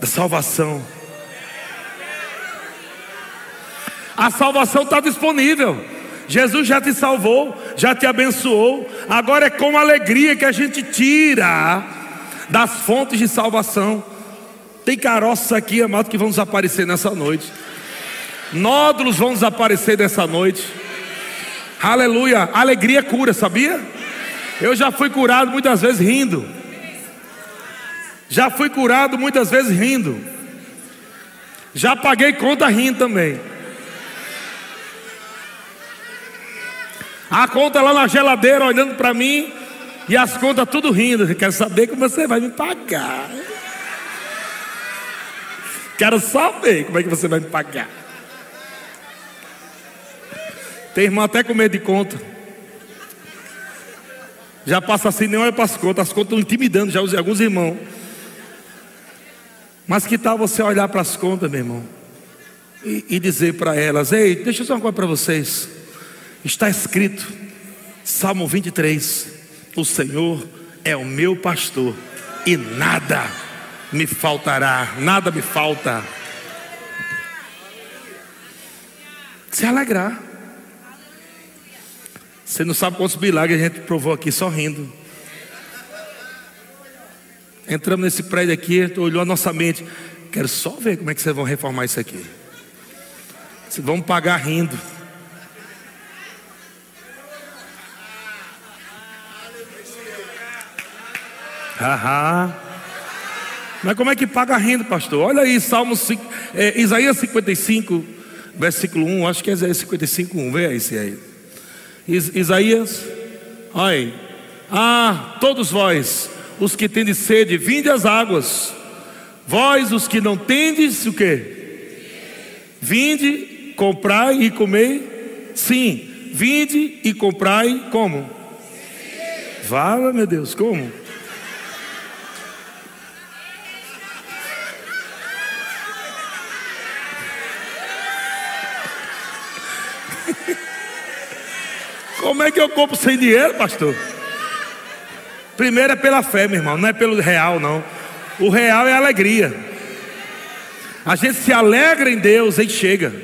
da salvação. A salvação está disponível. Jesus já te salvou, já te abençoou. Agora é com alegria que a gente tira das fontes de salvação. Tem caroças aqui, amado, que vão desaparecer nessa noite. Nódulos vão desaparecer nessa noite. Aleluia. Alegria cura, sabia? Eu já fui curado muitas vezes rindo. Já fui curado muitas vezes rindo. Já paguei conta rindo também. A conta lá na geladeira olhando para mim e as contas tudo rindo. Quero saber como você vai me pagar. Quero saber como é que você vai me pagar. Tem irmão até com medo de conta. Já passa assim, nem olha para as contas. As contas estão intimidando já alguns irmãos. Mas que tal você olhar para as contas, meu irmão? E, e dizer para elas: Ei, deixa eu dizer uma coisa para vocês. Está escrito, Salmo 23: O Senhor é o meu pastor, e nada me faltará, nada me falta. Se alegrar. Você não sabe quantos milagres a gente provou aqui só rindo. Entramos nesse prédio aqui, olhou a nossa mente. Quero só ver como é que vocês vão reformar isso aqui. Vocês vão pagar rindo. Mas como é que paga rindo, pastor? Olha aí, Salmo 5, é, Isaías 55, versículo 1. Acho que é Isaías 55, 1. Vê aí se é aí. Isaías, ai, ah, todos vós, os que tendes sede, vinde às águas. Vós, os que não tendes, o que? Vinde, comprai e comei. Sim, vinde e comprai como? Vala, meu Deus, como? Como é que eu compro sem dinheiro, pastor? Primeiro é pela fé, meu irmão, não é pelo real, não. O real é alegria. A gente se alegra em Deus, aí chega.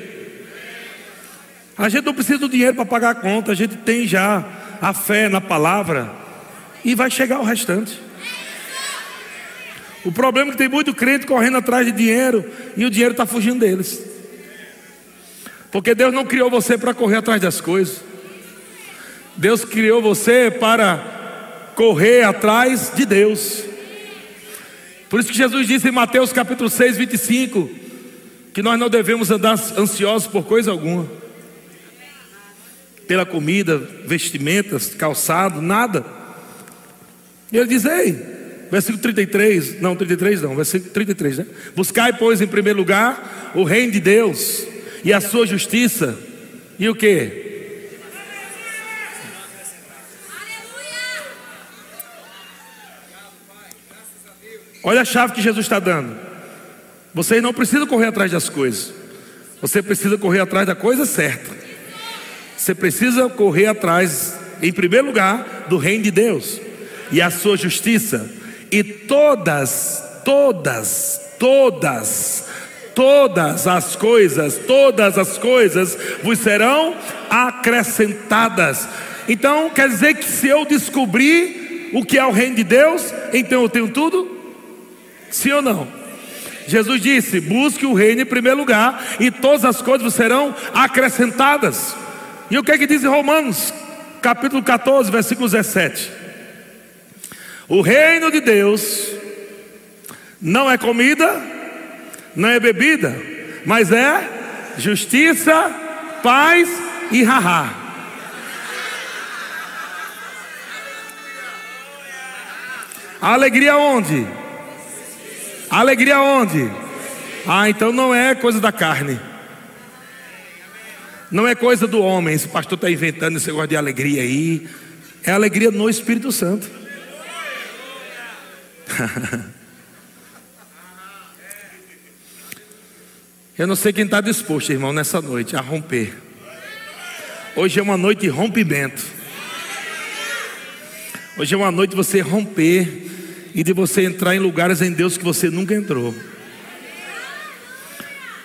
A gente não precisa do dinheiro para pagar a conta, a gente tem já a fé na palavra e vai chegar o restante. O problema é que tem muito crente correndo atrás de dinheiro e o dinheiro está fugindo deles. Porque Deus não criou você para correr atrás das coisas. Deus criou você para correr atrás de Deus. Por isso que Jesus disse em Mateus capítulo 6, 25, que nós não devemos andar ansiosos por coisa alguma. Pela comida, vestimentas, calçado, nada. E ele diz: Ei, versículo 33, não, 33 não, versículo 33, né? Buscai, pois, em primeiro lugar o reino de Deus e a sua justiça, e o que? Olha a chave que Jesus está dando. Você não precisa correr atrás das coisas. Você precisa correr atrás da coisa certa. Você precisa correr atrás, em primeiro lugar, do reino de Deus e a sua justiça. E todas, todas, todas, todas as coisas, todas as coisas vos serão acrescentadas. Então, quer dizer que se eu descobrir o que é o reino de Deus, então eu tenho tudo? Sim ou não? Jesus disse: busque o reino em primeiro lugar, e todas as coisas serão acrescentadas. E o que é que diz em Romanos, capítulo 14, versículo 17? O reino de Deus não é comida, não é bebida, mas é justiça, paz e rará. A alegria onde? Alegria onde? Ah, então não é coisa da carne. Não é coisa do homem. Esse pastor está inventando esse negócio de alegria aí. É alegria no Espírito Santo. Eu não sei quem está disposto, irmão, nessa noite a romper. Hoje é uma noite de rompimento. Hoje é uma noite de você romper e de você entrar em lugares em Deus que você nunca entrou.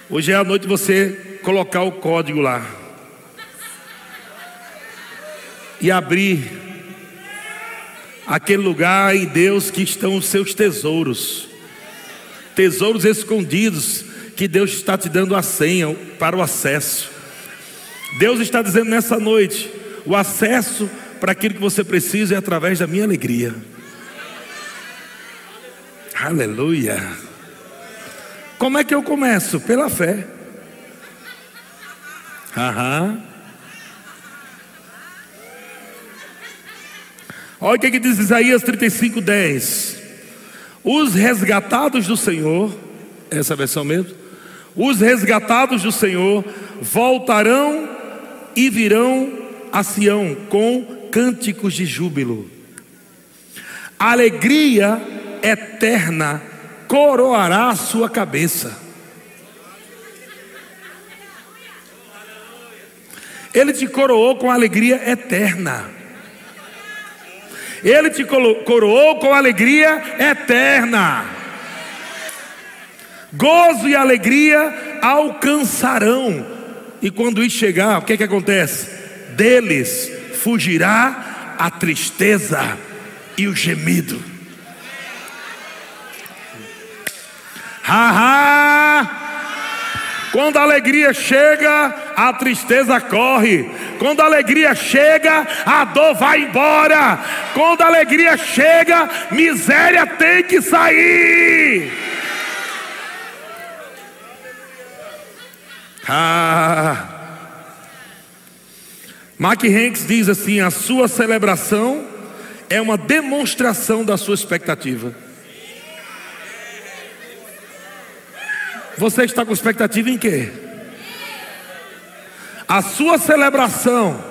Hoje é a noite você colocar o código lá e abrir aquele lugar em Deus que estão os seus tesouros, tesouros escondidos que Deus está te dando a senha para o acesso. Deus está dizendo nessa noite: o acesso para aquilo que você precisa é através da minha alegria. Aleluia. Como é que eu começo? Pela fé. Aham. Olha o que, diz Isaías 35, 10. Os resgatados do Senhor, essa versão mesmo, os resgatados do Senhor voltarão e virão a Sião com cânticos de júbilo. Alegria eterna coroará a sua cabeça. Ele te coroou com alegria eterna. Ele te coroou com alegria eterna. Gozo e alegria alcançarão. E quando isso chegar, o que, é que acontece? Deles fugirá a tristeza e o gemido. Haha! Quando a alegria chega, a tristeza corre. Quando a alegria chega, a dor vai embora. Quando a alegria chega, miséria tem que sair. Ah. Mark Hanks diz assim: a sua celebração é uma demonstração da sua expectativa. Você está com expectativa em quê? A sua celebração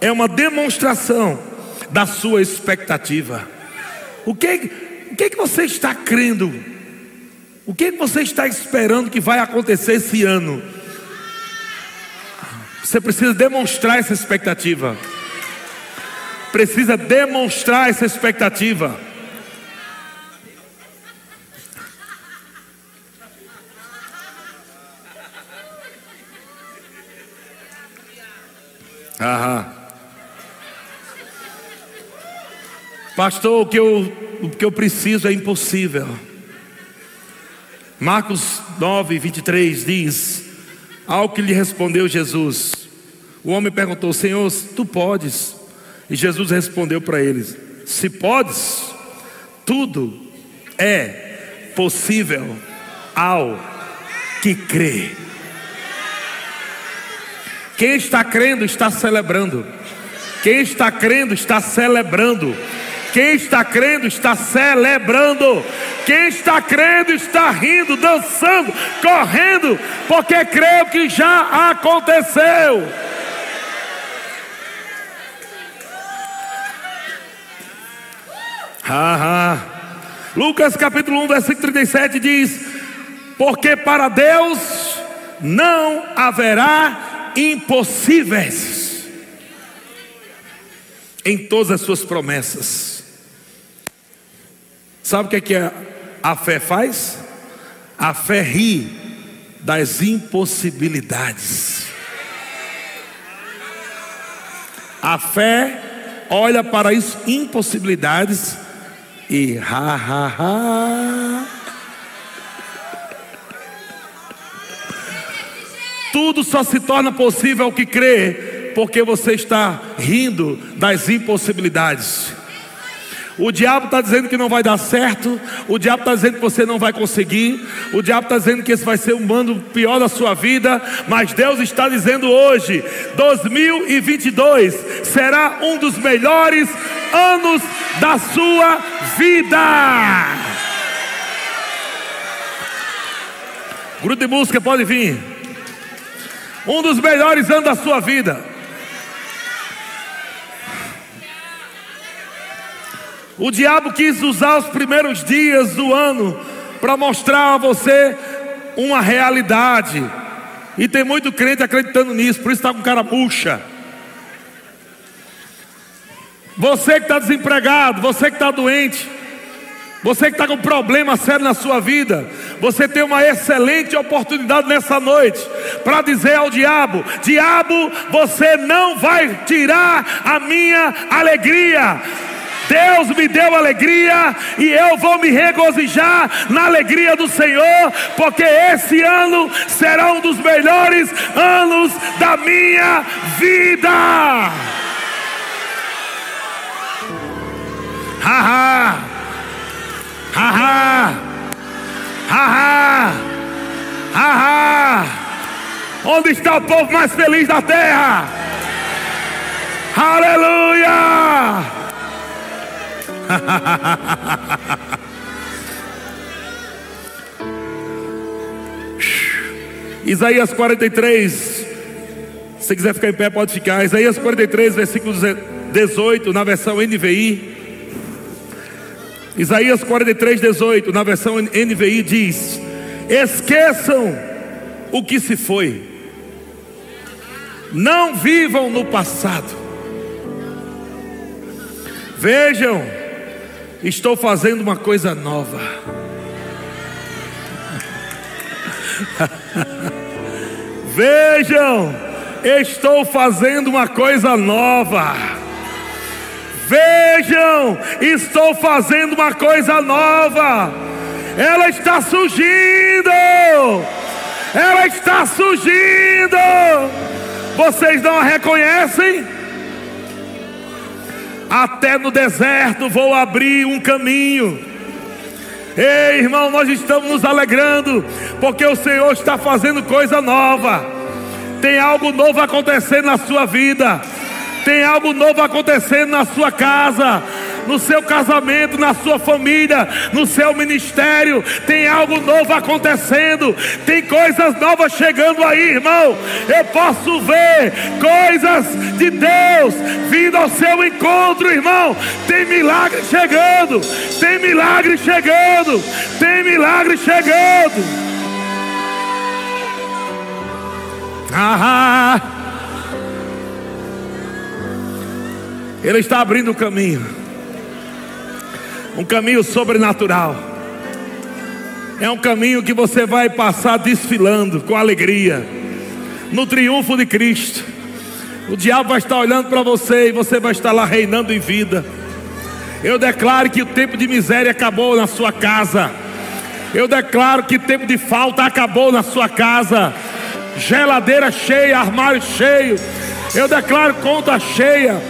é uma demonstração da sua expectativa. O que, o que, que você está crendo? O que, que você está esperando que vai acontecer esse ano? Você precisa demonstrar essa expectativa. Precisa demonstrar essa expectativa. Aham. Pastor, o que, eu, o que eu preciso é impossível. Marcos 9, 23 diz: Ao que lhe respondeu Jesus, o homem perguntou: Senhor, tu podes? E Jesus respondeu para eles: Se podes, tudo é possível ao que crê. Quem está crendo está celebrando. Quem está crendo está celebrando. Quem está crendo está celebrando. Quem está crendo está rindo, dançando, correndo, porque creu que já aconteceu. Lucas capítulo 1, versículo 37 diz: porque para Deus não haverá impossíveis em todas as suas promessas. Sabe o que é que a fé faz? A fé ri das impossibilidades. A fé olha para as impossibilidades e ha ha ha. Tudo só se torna possível ao que crê, porque você está rindo das impossibilidades. O diabo está dizendo que não vai dar certo. O diabo está dizendo que você não vai conseguir. O diabo está dizendo que esse vai ser um mando pior da sua vida. Mas Deus está dizendo hoje: 2022 será um dos melhores anos da sua vida. Grupo de música pode vir. Um dos melhores anos da sua vida. O diabo quis usar os primeiros dias do ano para mostrar a você uma realidade. E tem muito crente acreditando nisso, por isso está com cara murcha. Você que está desempregado, você que está doente, você que está com problema sério na sua vida, você tem uma excelente oportunidade nessa noite para dizer ao diabo: Diabo, você não vai tirar a minha alegria. Deus me deu alegria e eu vou me regozijar na alegria do Senhor, porque esse ano será um dos melhores anos da minha vida. Haha, haha, haha, haha. Onde está o povo mais feliz da terra? Aleluia! Isaías 43. Se quiser ficar em pé, pode ficar. Isaías 43, versículo 18, na versão NVI. Isaías 43, 18, na versão NVI diz: Esqueçam o que se foi, não vivam no passado. Vejam, Estou fazendo uma coisa nova. Vejam, estou fazendo uma coisa nova. Vejam, estou fazendo uma coisa nova. Ela está surgindo. Ela está surgindo. Vocês não a reconhecem? até no deserto vou abrir um caminho. Ei, irmão, nós estamos nos alegrando, porque o Senhor está fazendo coisa nova. Tem algo novo acontecendo na sua vida, tem algo novo acontecendo na sua casa no seu casamento, na sua família, no seu ministério. Tem algo novo acontecendo, tem coisas novas chegando aí, irmão. Eu posso ver coisas de Deus vindo ao seu encontro, irmão. Tem milagre chegando, tem milagre chegando, tem milagre chegando. Ah, Ele está abrindo o caminho um caminho sobrenatural. É um caminho que você vai passar desfilando com alegria, no triunfo de Cristo. O diabo vai estar olhando para você e você vai estar lá reinando em vida. Eu declaro que o tempo de miséria acabou na sua casa. Eu declaro que o tempo de falta acabou na sua casa. Geladeira cheia, armário cheio. Eu declaro conta cheia.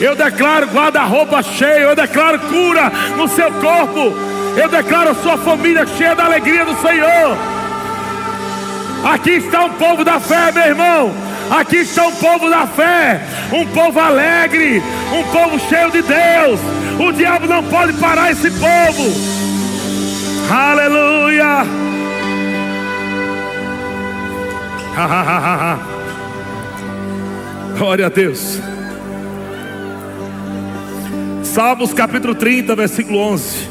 Eu declaro guarda-roupa cheio, eu declaro cura no seu corpo. Eu declaro sua família cheia da alegria do Senhor. Aqui está um povo da fé, meu irmão. Aqui está um povo da fé, um povo alegre, um povo cheio de Deus. O diabo não pode parar esse povo. Aleluia. Glória a Deus. Salmos capítulo 30, versículo 11.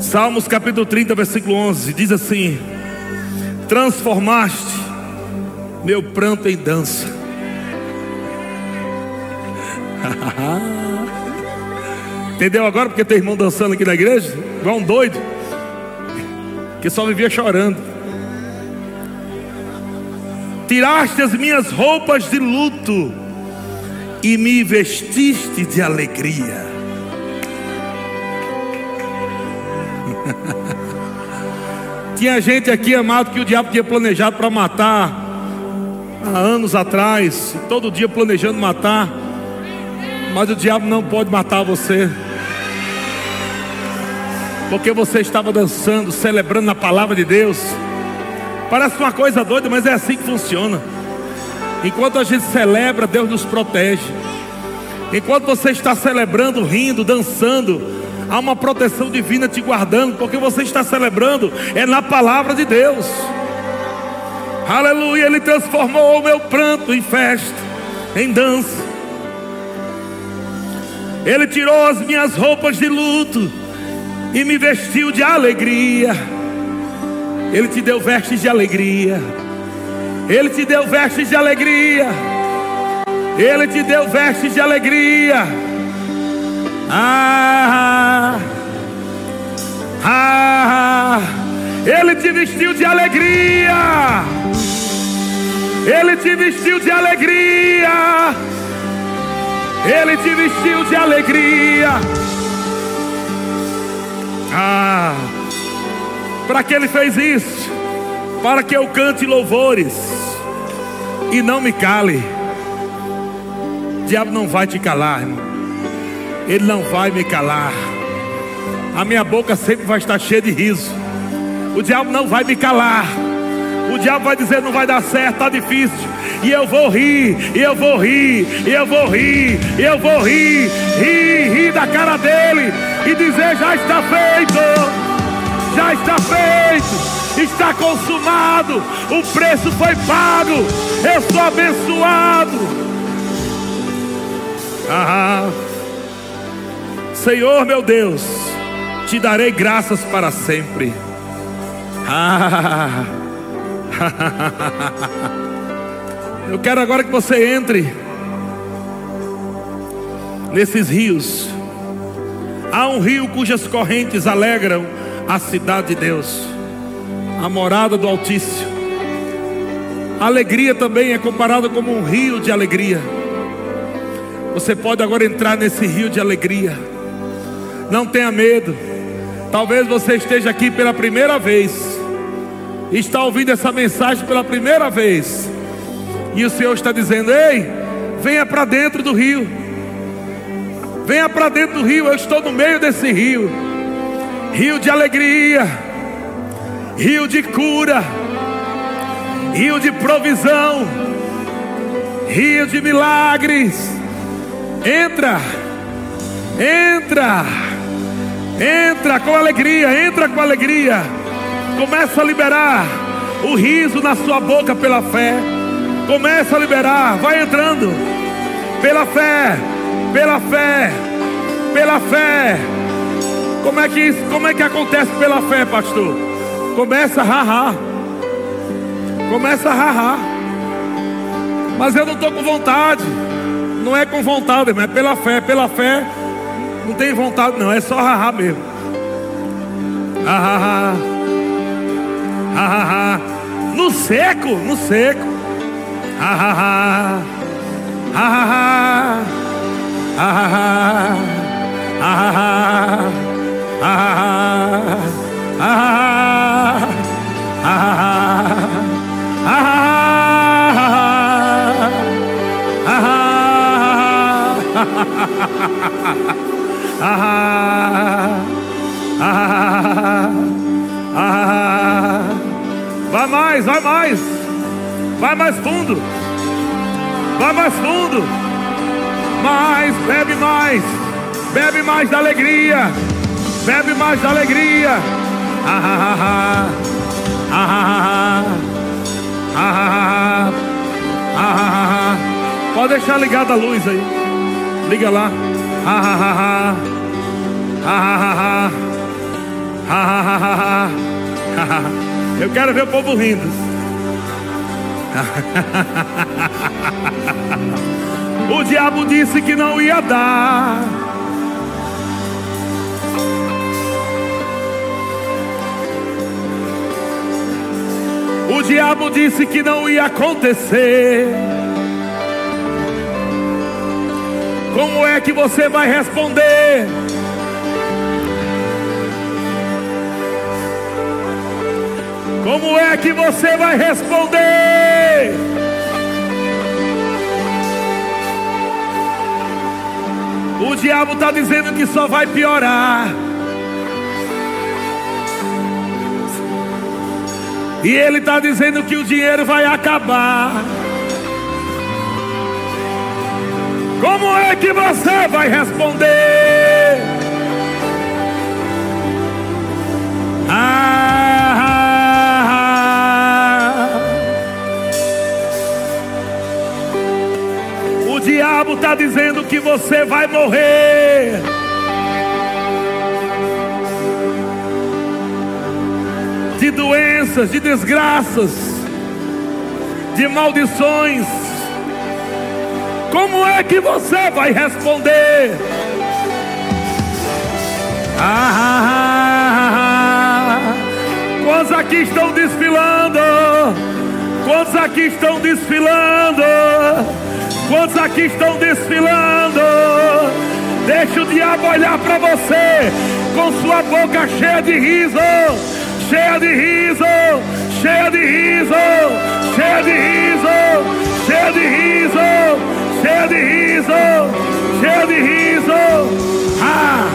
Salmos capítulo 30, versículo 11, diz assim: Transformaste meu pranto em dança. Entendeu agora porque tem irmão dançando aqui na igreja? Igual um doido, que só vivia chorando. Tiraste as minhas roupas de luto e me vestiste de alegria. Tinha gente aqui, amado, que o diabo tinha planejado para matar há anos atrás, todo dia planejando matar, mas o diabo não pode matar você, porque você estava dançando, celebrando a palavra de Deus. Parece uma coisa doida, mas é assim que funciona. Enquanto a gente celebra, Deus nos protege. Enquanto você está celebrando, rindo, dançando, há uma proteção divina te guardando, porque você está celebrando, é na palavra de Deus. Aleluia, Ele transformou o meu pranto em festa, em dança. Ele tirou as minhas roupas de luto e me vestiu de alegria. Ele te deu vestes de alegria. Ele te deu vestes de alegria. Ele te deu vestes de alegria. Ah, ah, Ele te vestiu de alegria. Ele te vestiu de alegria. Ele te vestiu de alegria. Ah, para que ele fez isso? Para que eu cante louvores e não me cale. O diabo não vai te calar, irmão. Ele não vai me calar. A minha boca sempre vai estar cheia de riso. O diabo não vai me calar. O diabo vai dizer: não vai dar certo, está difícil. E eu vou rir, e eu vou rir, e eu vou rir, e eu vou rir, rir, rir da cara dele e dizer: já está feito, já está feito, está consumado, o preço foi pago, eu sou abençoado. Ah, Senhor meu Deus, te darei graças para sempre. Ah, Eu quero agora que você entre nesses rios. Há um rio cujas correntes alegram a cidade de Deus, a morada do Altíssimo. A alegria também é comparada como um rio de alegria. Você pode agora entrar nesse rio de alegria. Não tenha medo. Talvez você esteja aqui pela primeira vez está ouvindo essa mensagem pela primeira vez, e o Senhor está dizendo: Ei, venha para dentro do rio, venha para dentro do rio, eu estou no meio desse rio, rio de alegria, rio de cura, rio de provisão, rio de milagres. Entra, entra, entra com alegria, entra com alegria. Começa a liberar o riso na sua boca pela fé. Começa a liberar, vai entrando. Pela fé, pela fé, pela fé. Como é que isso, como é que acontece pela fé, pastor? Começa a rarrar. Começa a rarrar. Mas eu não estou com vontade. Não é com vontade, mas é pela fé. Pela fé, não tem vontade, não. É só rarrar mesmo. Ah, no seco, no seco. Vai mais, vai mais. Vai mais fundo. Vai mais fundo. Mais, bebe mais. Bebe mais da alegria. Bebe mais da alegria. Ah, ah, ah, ah, Pode deixar ligada a luz aí. Liga lá. Ah, ah, ah, ah, ah, ah, Eu quero ver o povo rindo. o diabo disse que não ia dar. O diabo disse que não ia acontecer. Como é que você vai responder? Como é que você vai responder? O diabo está dizendo que só vai piorar. E ele está dizendo que o dinheiro vai acabar. Como é que você vai responder? Ah, o diabo está dizendo que você vai morrer. Doenças, de desgraças, de maldições. Como é que você vai responder? Ah, quantos aqui estão desfilando? Quantos aqui estão desfilando? Quantos aqui estão desfilando? Deixa o diabo olhar para você com sua boca cheia de riso cheia de riso, cheia de riso, cheia de riso, cheia de riso, cheia de riso, cheia de riso. Ah!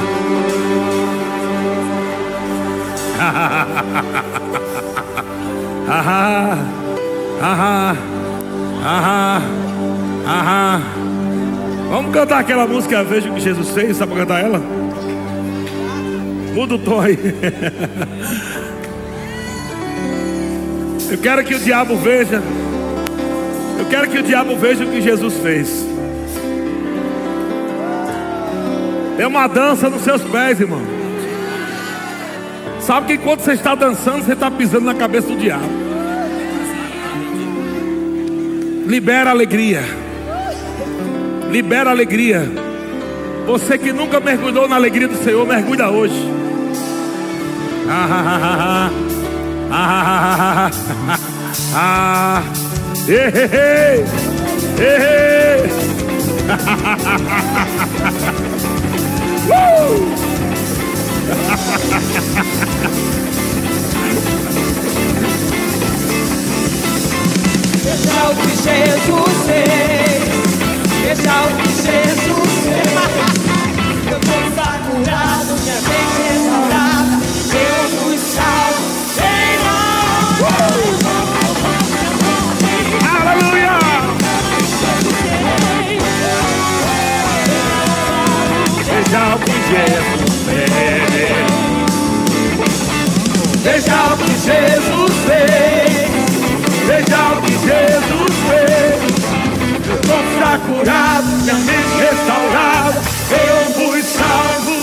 ah, ah, ah, ah, Vamos cantar aquela música Veja o que Jesus fez, sabe cantar ela? Muda o tom aí. Eu quero que o diabo veja. Eu quero que o diabo veja o que Jesus fez. É uma dança nos seus pés, irmão. Sabe que enquanto você está dançando, você está pisando na cabeça do diabo. Libera alegria. Libera alegria. Você que nunca mergulhou na alegria do Senhor, mergulha hoje. Ah, ah, ah, ah. Ah, ah, ei, ei, ei! Deixa o que Jesus fez, deixa o que Jesus fez. Eu tô curado, minha mente restaurada, eu fui salvo. Jesus fez. Veja o que Jesus fez. Veja o que Jesus fez. Eu estou curado, minha mente restaurada. Eu fui salvo.